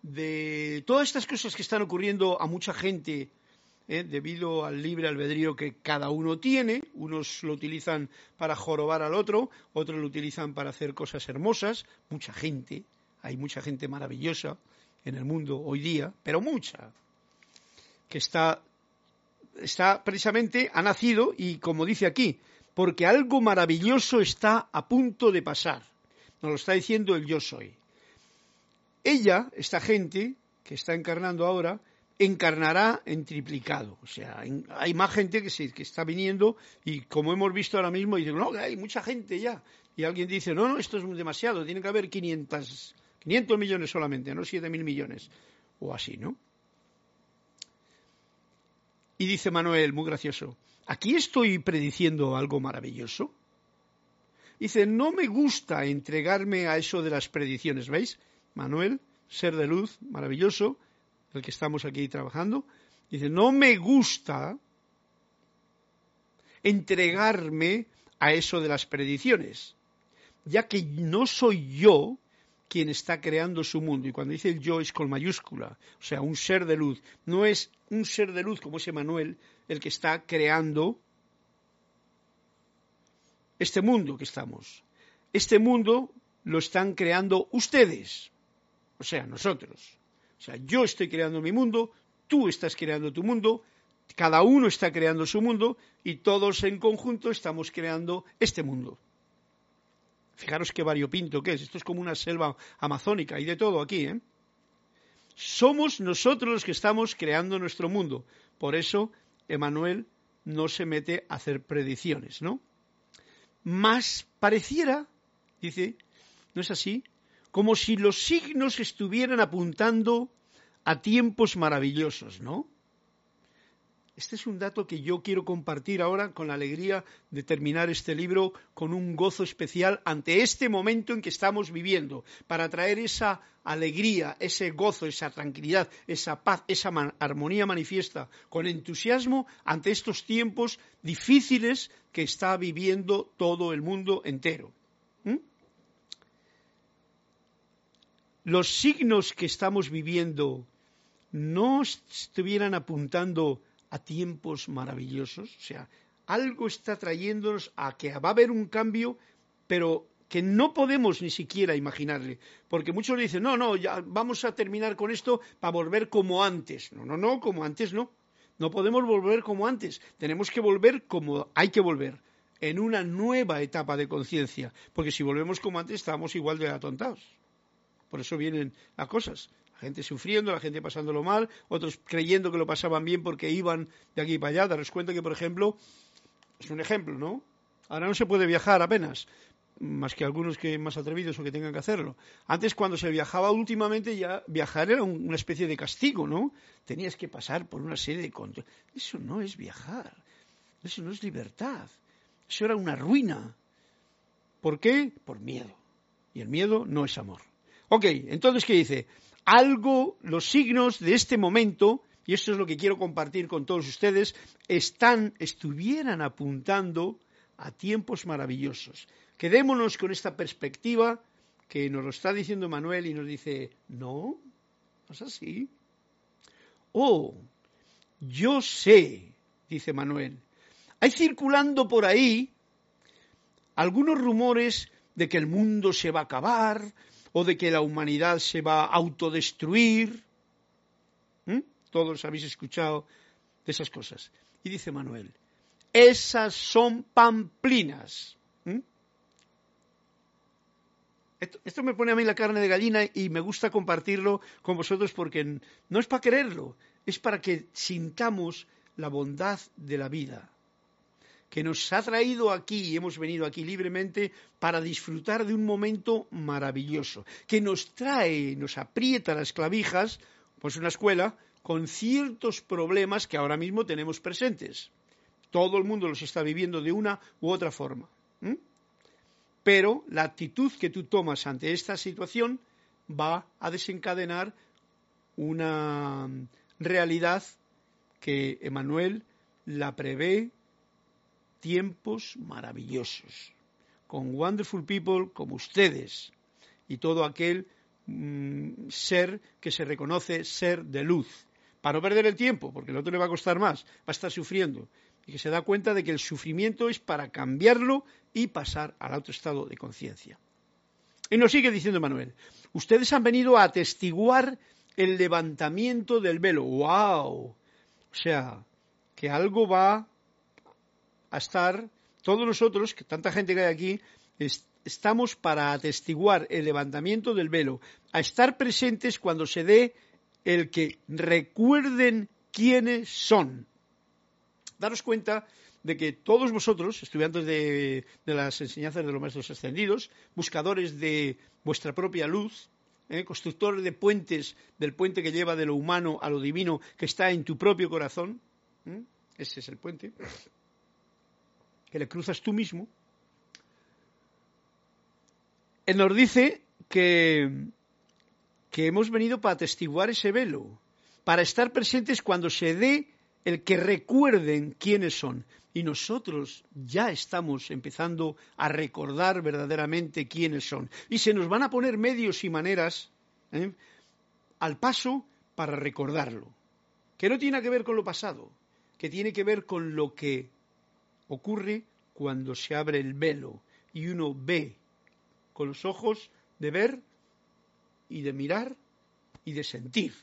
de todas estas cosas que están ocurriendo a mucha gente ¿eh? debido al libre albedrío que cada uno tiene. Unos lo utilizan para jorobar al otro, otros lo utilizan para hacer cosas hermosas. Mucha gente, hay mucha gente maravillosa en el mundo hoy día, pero mucha, que está, está precisamente, ha nacido y como dice aquí, porque algo maravilloso está a punto de pasar. Nos lo está diciendo el yo soy. Ella, esta gente que está encarnando ahora, encarnará en triplicado. O sea, hay más gente que, se, que está viniendo y como hemos visto ahora mismo, dicen, no, hay mucha gente ya. Y alguien dice, no, no, esto es demasiado, tiene que haber 500, 500 millones solamente, no 7.000 millones. O así, ¿no? Y dice Manuel, muy gracioso, aquí estoy prediciendo algo maravilloso. Dice, no me gusta entregarme a eso de las predicciones, ¿veis? Manuel ser de luz, maravilloso, el que estamos aquí trabajando, dice, no me gusta entregarme a eso de las predicciones, ya que no soy yo quien está creando su mundo. Y cuando dice el yo es con mayúscula, o sea, un ser de luz. No es un ser de luz como es Emanuel el que está creando este mundo que estamos. Este mundo lo están creando ustedes, o sea, nosotros. O sea, yo estoy creando mi mundo, tú estás creando tu mundo, cada uno está creando su mundo y todos en conjunto estamos creando este mundo. Fijaros qué variopinto que es. Esto es como una selva amazónica y de todo aquí, ¿eh? Somos nosotros los que estamos creando nuestro mundo. Por eso, Emanuel no se mete a hacer predicciones, ¿no? Más pareciera, dice, ¿no es así? Como si los signos estuvieran apuntando a tiempos maravillosos, ¿no? Este es un dato que yo quiero compartir ahora con la alegría de terminar este libro con un gozo especial ante este momento en que estamos viviendo, para traer esa alegría, ese gozo, esa tranquilidad, esa paz, esa armonía manifiesta con entusiasmo ante estos tiempos difíciles que está viviendo todo el mundo entero. Los signos que estamos viviendo no estuvieran apuntando a tiempos maravillosos. O sea, algo está trayéndonos a que va a haber un cambio, pero que no podemos ni siquiera imaginarle. Porque muchos dicen, no, no, ya vamos a terminar con esto para volver como antes. No, no, no, como antes no. No podemos volver como antes. Tenemos que volver como hay que volver, en una nueva etapa de conciencia. Porque si volvemos como antes, estamos igual de atontados. Por eso vienen las cosas gente sufriendo, la gente pasándolo mal, otros creyendo que lo pasaban bien porque iban de aquí para allá. Daros cuenta que, por ejemplo, es un ejemplo, ¿no? Ahora no se puede viajar apenas, más que algunos que más atrevidos o que tengan que hacerlo. Antes, cuando se viajaba últimamente, ya viajar era una especie de castigo, ¿no? Tenías que pasar por una serie de controles. Eso no es viajar, eso no es libertad, eso era una ruina. ¿Por qué? Por miedo. Y el miedo no es amor. Ok, entonces, ¿qué dice? algo, los signos de este momento, y esto es lo que quiero compartir con todos ustedes, están, estuvieran apuntando a tiempos maravillosos. Quedémonos con esta perspectiva que nos lo está diciendo Manuel y nos dice, no, no es así. Oh, yo sé, dice Manuel, hay circulando por ahí algunos rumores de que el mundo se va a acabar, o de que la humanidad se va a autodestruir. ¿Mm? Todos habéis escuchado de esas cosas. Y dice Manuel, esas son pamplinas. ¿Mm? Esto, me pone a mí la carne de gallina y me gusta compartirlo con vosotros porque no es para quererlo, es para que sintamos la bondad de la vida que nos ha traído aquí y hemos venido aquí libremente para disfrutar de un momento maravilloso, que nos trae, nos aprieta las clavijas, pues una escuela, con ciertos problemas que ahora mismo tenemos presentes. Todo el mundo los está viviendo de una u otra forma. Pero la actitud que tú tomas ante esta situación va a desencadenar una realidad que Emanuel la prevé tiempos maravillosos, con wonderful people como ustedes y todo aquel mm, ser que se reconoce ser de luz, para no perder el tiempo, porque el otro le va a costar más, va a estar sufriendo, y que se da cuenta de que el sufrimiento es para cambiarlo y pasar al otro estado de conciencia. Y nos sigue diciendo Manuel, ustedes han venido a atestiguar el levantamiento del velo. ¡Wow! O sea, que algo va a estar, todos nosotros, que tanta gente que hay aquí, estamos para atestiguar el levantamiento del velo, a estar presentes cuando se dé el que recuerden quiénes son. Daros cuenta de que todos vosotros, estudiantes de, las enseñanzas de los maestros ascendidos, buscadores de vuestra propia luz, ¿eh? constructores de puentes, del puente que lleva de lo humano a lo divino, que está en tu propio corazón, ¿eh? ese es el puente, que le cruzas tú mismo, Él nos dice que que hemos venido para atestiguar ese velo, para estar presentes cuando se dé el que recuerden quiénes son. Y nosotros ya estamos empezando a recordar verdaderamente quiénes son. Y se nos van a poner medios y maneras ¿eh? al paso para recordarlo. Que no tiene que ver con lo pasado, que tiene que ver con lo que ocurre cuando se abre el velo y uno ve con los ojos de ver y de mirar y de sentir.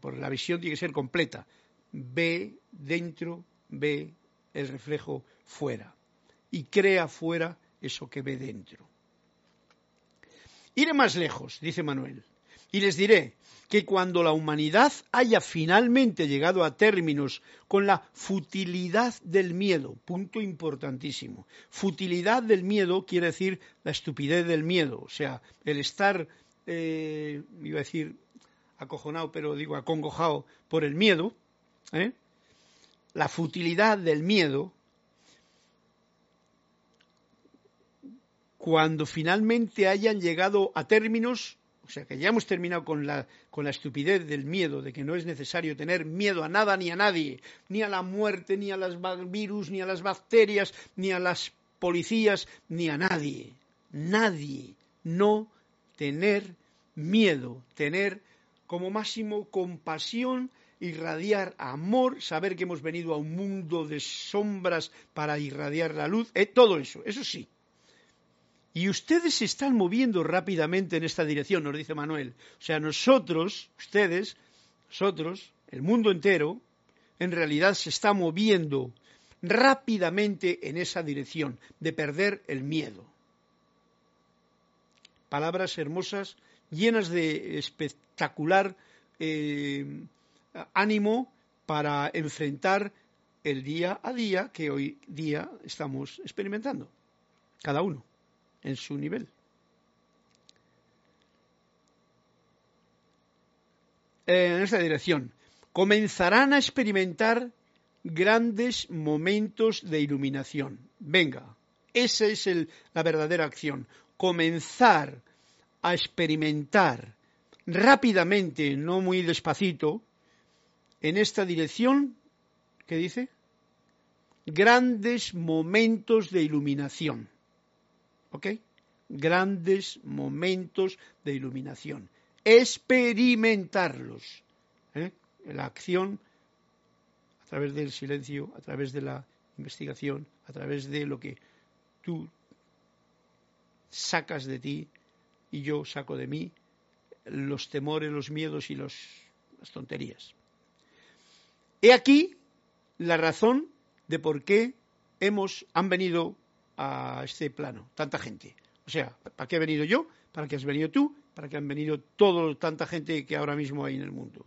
Porque la visión tiene que ser completa. Ve dentro, ve el reflejo fuera. Y crea fuera eso que ve dentro. Iré más lejos, dice Manuel, y les diré que cuando la humanidad haya finalmente llegado a términos con la futilidad del miedo, punto importantísimo. Futilidad del miedo quiere decir la estupidez del miedo, o sea, el estar, eh, iba a decir acojonado, pero digo acongojado por el miedo, ¿eh? la futilidad del miedo, cuando finalmente hayan llegado a términos o sea que ya hemos terminado con la, con la estupidez del miedo, de que no es necesario tener miedo a nada ni a nadie, ni a la muerte, ni a los virus, ni a las bacterias, ni a las policías, ni a nadie. Nadie. No tener miedo, tener como máximo compasión, irradiar amor, saber que hemos venido a un mundo de sombras para irradiar la luz, eh, todo eso, eso sí. Y ustedes se están moviendo rápidamente en esta dirección, nos dice Manuel. O sea, nosotros, ustedes, nosotros, el mundo entero, en realidad se está moviendo rápidamente en esa dirección de perder el miedo. Palabras hermosas, llenas de espectacular eh, ánimo para enfrentar el día a día que hoy día estamos experimentando, cada uno en su nivel. En esta dirección, comenzarán a experimentar grandes momentos de iluminación. Venga, esa es la verdadera acción. Comenzar a experimentar rápidamente, no muy despacito, en esta dirección, ¿qué dice? Grandes momentos de iluminación. ¿Ok? Grandes momentos de iluminación. Experimentarlos. ¿eh? La acción a través del silencio, a través de la investigación, a través de lo que tú sacas de ti y yo saco de mí, los temores, los miedos y las tonterías. He aquí la razón de por qué hemos, han venido a este plano, tanta gente. O sea, ¿para qué he venido yo? ¿Para qué has venido tú? ¿Para qué han venido todo, tanta gente que ahora mismo hay en el mundo?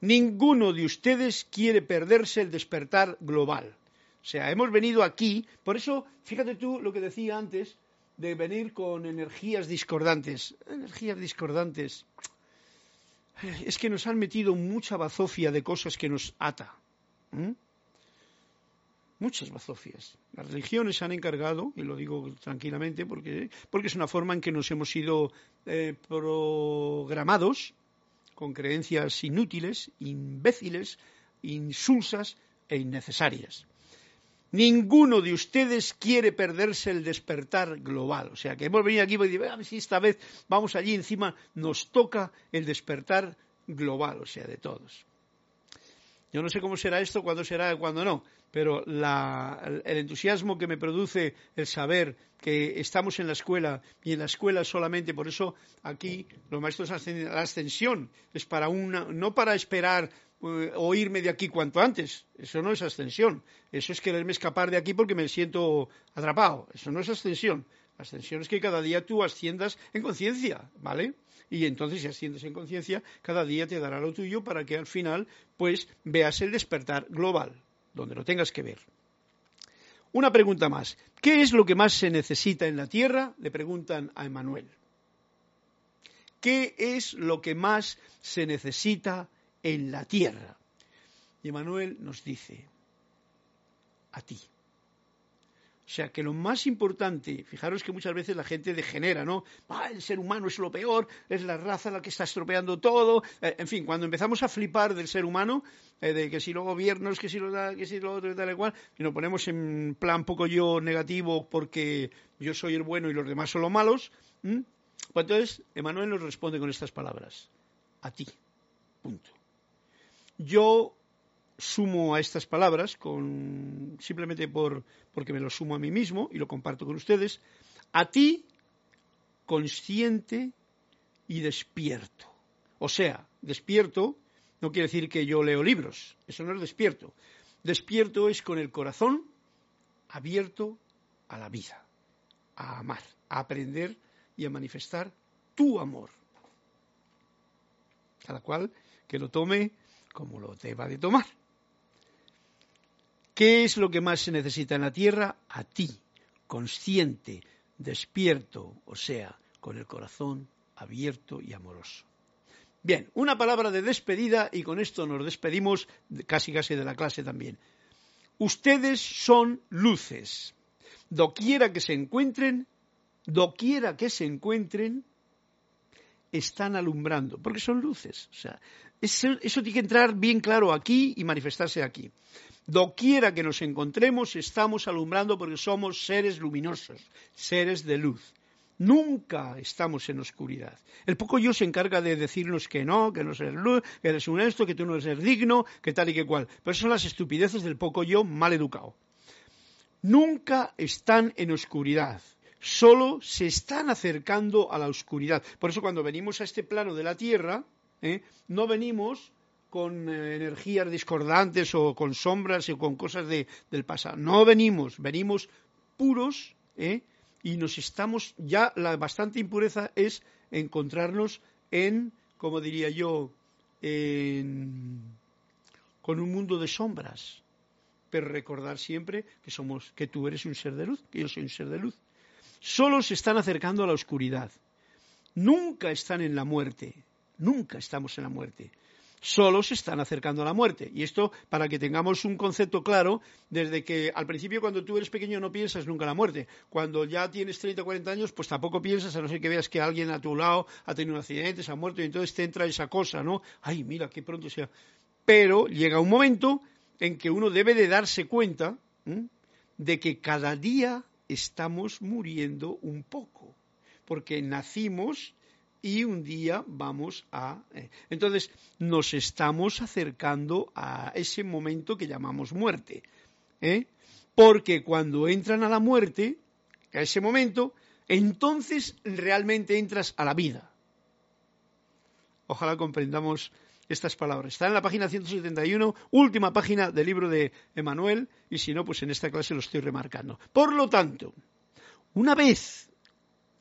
Ninguno de ustedes quiere perderse el despertar global. O sea, hemos venido aquí, por eso, fíjate tú lo que decía antes, de venir con energías discordantes. Energías discordantes. Es que nos han metido mucha bazofia de cosas que nos ata muchas bazofias. Las religiones se han encargado, y lo digo tranquilamente porque, porque es una forma en que nos hemos sido eh, programados con creencias inútiles, imbéciles, insulsas e innecesarias. Ninguno de ustedes quiere perderse el despertar global. O sea, que hemos venido aquí y decir, a ver si esta vez vamos allí encima, nos toca el despertar global, o sea, de todos. Yo no sé cómo será esto, cuándo será, cuándo no, pero el entusiasmo que me produce el saber que estamos en la escuela y en la escuela solamente, por eso aquí los maestros hacen la ascensión, es para una, no para esperar eh, o irme de aquí cuanto antes, eso no es ascensión, eso es quererme escapar de aquí porque me siento atrapado, eso no es ascensión, la ascensión es que cada día tú asciendas en conciencia, ¿vale? Y entonces si asciendes en conciencia, cada día te dará lo tuyo para que al final pues veas el despertar global donde lo tengas que ver. Una pregunta más. ¿Qué es lo que más se necesita en la Tierra? Le preguntan a Emanuel. ¿Qué es lo que más se necesita en la Tierra? Y Emanuel nos dice, a ti. O sea, que lo más importante, fijaros que muchas veces la gente degenera, ¿no? Ah, el ser humano es lo peor, es la raza la que está estropeando todo. Eh, en fin, cuando empezamos a flipar del ser humano, eh, de que si los gobiernos, que si lo da, que si lo otro, tal y cual, y nos ponemos en plan poco yo negativo porque yo soy el bueno y los demás son los malos, pues entonces Emanuel nos responde con estas palabras. A ti. Punto. Yo sumo a estas palabras con, simplemente por, porque me lo sumo a mí mismo y lo comparto con ustedes, a ti consciente y despierto. O sea, despierto no quiere decir que yo leo libros, eso no es despierto. Despierto es con el corazón abierto a la vida, a amar, a aprender y a manifestar tu amor. Cada cual que lo tome como lo deba de tomar. ¿Qué es lo que más se necesita en la tierra? A ti, consciente, despierto, o sea, con el corazón abierto y amoroso. Bien, una palabra de despedida y con esto nos despedimos casi casi de la clase también. Ustedes son luces. Doquiera que se encuentren, doquiera que se encuentren, están alumbrando, porque son luces. Eso, tiene que entrar bien claro aquí y manifestarse aquí. Doquiera que nos encontremos, estamos alumbrando porque somos seres luminosos, seres de luz. Nunca estamos en oscuridad. El poco yo se encarga de decirnos que no, que no eres luz, que eres un esto, que tú no eres digno, que tal y que cual. Pero son las estupideces del poco yo mal educado. Nunca están en oscuridad. Solo se están acercando a la oscuridad. Por eso cuando venimos a este plano de la Tierra, ¿eh? no venimos con eh, energías discordantes o con sombras o con cosas del pasado. No venimos, venimos puros ¿eh? y nos estamos, ya la bastante impureza es encontrarnos en, como diría yo, con un mundo de sombras. Pero recordar siempre que somos, que tú eres un ser de luz, que yo soy un ser de luz. Solo se están acercando a la oscuridad. Nunca están en la muerte. Nunca estamos en la muerte solo se están acercando a la muerte. Y esto para que tengamos un concepto claro, desde que al principio cuando tú eres pequeño no piensas nunca en la muerte. Cuando ya tienes 30 o 40 años, pues tampoco piensas, a no ser que veas que alguien a tu lado ha tenido un accidente, se ha muerto, y entonces te entra esa cosa, ¿no? Ay, mira, qué pronto sea. Pero llega un momento en que uno debe de darse cuenta de que cada día estamos muriendo un poco. Porque nacimos y un día vamos a... Eh, entonces, nos estamos acercando a ese momento que llamamos muerte. ¿eh? Porque cuando entran a la muerte, a ese momento, entonces realmente entras a la vida. Ojalá comprendamos estas palabras. Está en la página 171, última página del libro de Emanuel, y si no, pues en esta clase lo estoy remarcando. Por lo tanto, una vez...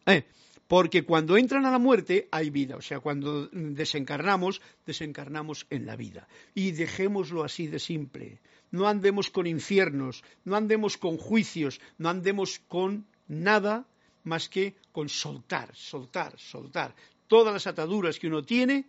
Eh, porque cuando entran a la muerte hay vida, o sea, cuando desencarnamos, desencarnamos en la vida. Y dejémoslo así de simple. No andemos con infiernos, no andemos con juicios, no andemos con nada más que con soltar, soltar, soltar. Todas las ataduras que uno tiene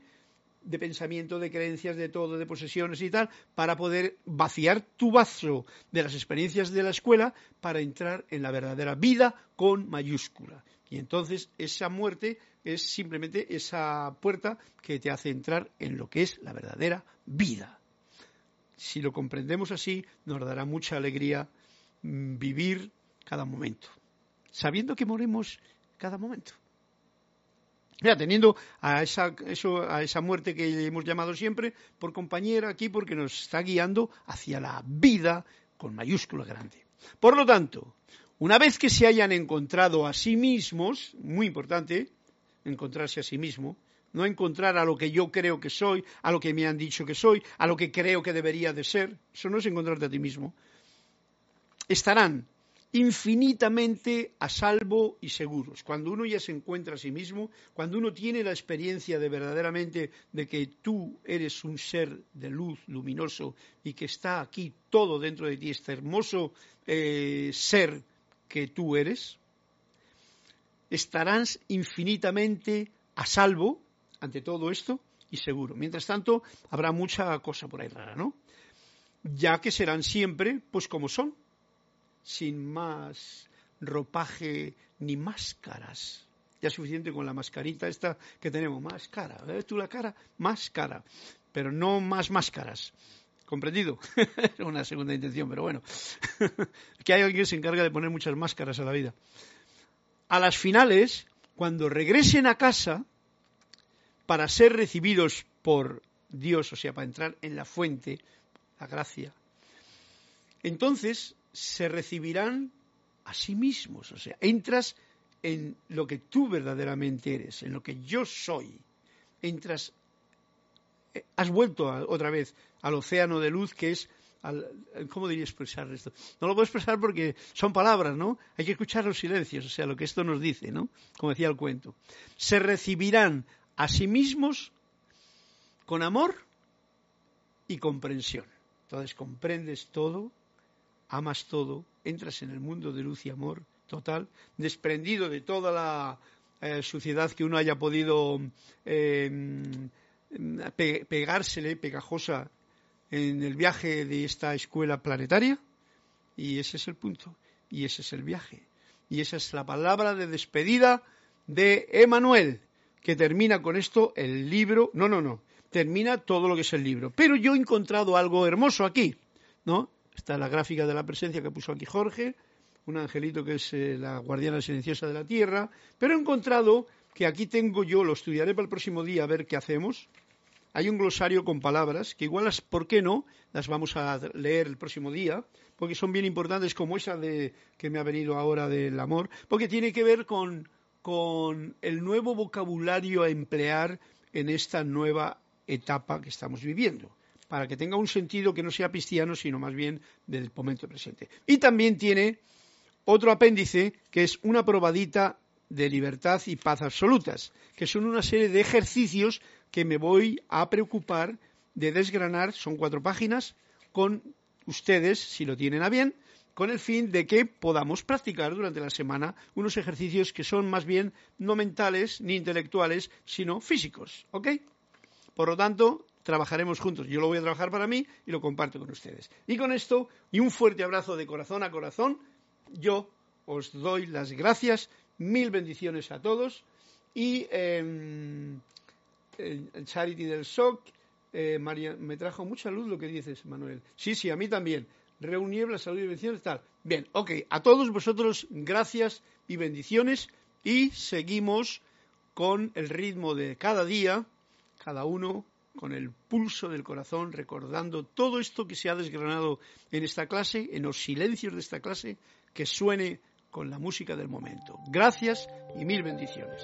de pensamiento, de creencias, de todo, de posesiones y tal, para poder vaciar tu vaso de las experiencias de la escuela para entrar en la verdadera vida con mayúscula. Y entonces esa muerte es simplemente esa puerta que te hace entrar en lo que es la verdadera vida. Si lo comprendemos así, nos dará mucha alegría mm, vivir cada momento, sabiendo que moremos cada momento. Ya, teniendo a esa, eso, a esa muerte que hemos llamado siempre por compañera aquí, porque nos está guiando hacia la vida con mayúscula grande. Por lo tanto, una vez que se hayan encontrado a sí mismos, muy importante, encontrarse a sí mismo, no encontrar a lo que yo creo que soy, a lo que me han dicho que soy, a lo que creo que debería de ser, eso no es encontrarte a ti mismo, estarán infinitamente a salvo y seguros. Cuando uno ya se encuentra a sí mismo, cuando uno tiene la experiencia de verdaderamente de que tú eres un ser de luz luminoso y que está aquí todo dentro de ti, este hermoso eh, ser que tú eres, estarás infinitamente a salvo ante todo esto y seguro. Mientras tanto, habrá mucha cosa por ahí rara, ¿no? Ya que serán siempre, pues como son, sin más ropaje ni máscaras. Ya es suficiente con la mascarita esta que tenemos. Máscara. ¿Ves tú la cara? Máscara. Pero no más máscaras. ¿Comprendido? una segunda intención, pero bueno. que hay alguien que se encarga de poner muchas máscaras a la vida. A las finales, cuando regresen a casa, para ser recibidos por Dios, o sea, para entrar en la fuente, la gracia, entonces se recibirán a sí mismos, o sea, entras en lo que tú verdaderamente eres, en lo que yo soy. Entras, eh, has vuelto otra vez al océano de luz que es, ¿cómo diría expresar esto? No lo puedo expresar porque son palabras, ¿no? Hay que escuchar los silencios, o sea, lo que esto nos dice, ¿no? Como decía el cuento. Se recibirán a sí mismos con amor y comprensión. Entonces comprendes todo, amas todo, entras en el mundo de luz y amor total, desprendido de toda la eh, suciedad que uno haya podido em, pegársele, pegajosa, en el viaje de esta escuela planetaria. Y ese es el punto, y ese es el viaje. Y esa es la palabra de despedida de Emanuel, que termina con esto el libro. No, no, no, termina todo lo que es el libro. Pero yo he encontrado algo hermoso aquí, ¿no? Está la gráfica de la presencia que puso aquí Jorge, un angelito que es eh, la guardiana silenciosa de la tierra, pero he encontrado que aquí tengo yo, lo estudiaré para el próximo día a ver qué hacemos. Hay un glosario con palabras que igual, las, ¿por qué no? Las vamos a leer el próximo día, porque son bien importantes como esa de que me ha venido ahora del amor, porque tiene que ver con, con el nuevo vocabulario a emplear en esta nueva etapa que estamos viviendo para que tenga un sentido que no sea cristiano, sino más bien del momento presente. Y también tiene otro apéndice que es una probadita de libertad y paz absolutas, que son una serie de ejercicios que me voy a preocupar de desgranar, son cuatro páginas, con ustedes, si lo tienen a bien, con el fin de que podamos practicar durante la semana unos ejercicios que son más bien no mentales ni intelectuales, sino físicos. ¿Ok? Por lo tanto, trabajaremos juntos. Yo lo voy a trabajar para mí y lo comparto con ustedes. Y con esto, y un fuerte abrazo de corazón a corazón, yo os doy las gracias, mil bendiciones a todos y eh, el Charity del SOC, eh, María, me trajo mucha luz lo que dices, Manuel. Sí, sí, a mí también. la salud y bendiciones, tal. Bien, ok, a todos vosotros gracias y bendiciones y seguimos con el ritmo de cada día, cada uno con el pulso del corazón, recordando todo esto que se ha desgranado en esta clase, en los silencios de esta clase, que suene con la música del momento. Gracias y mil bendiciones.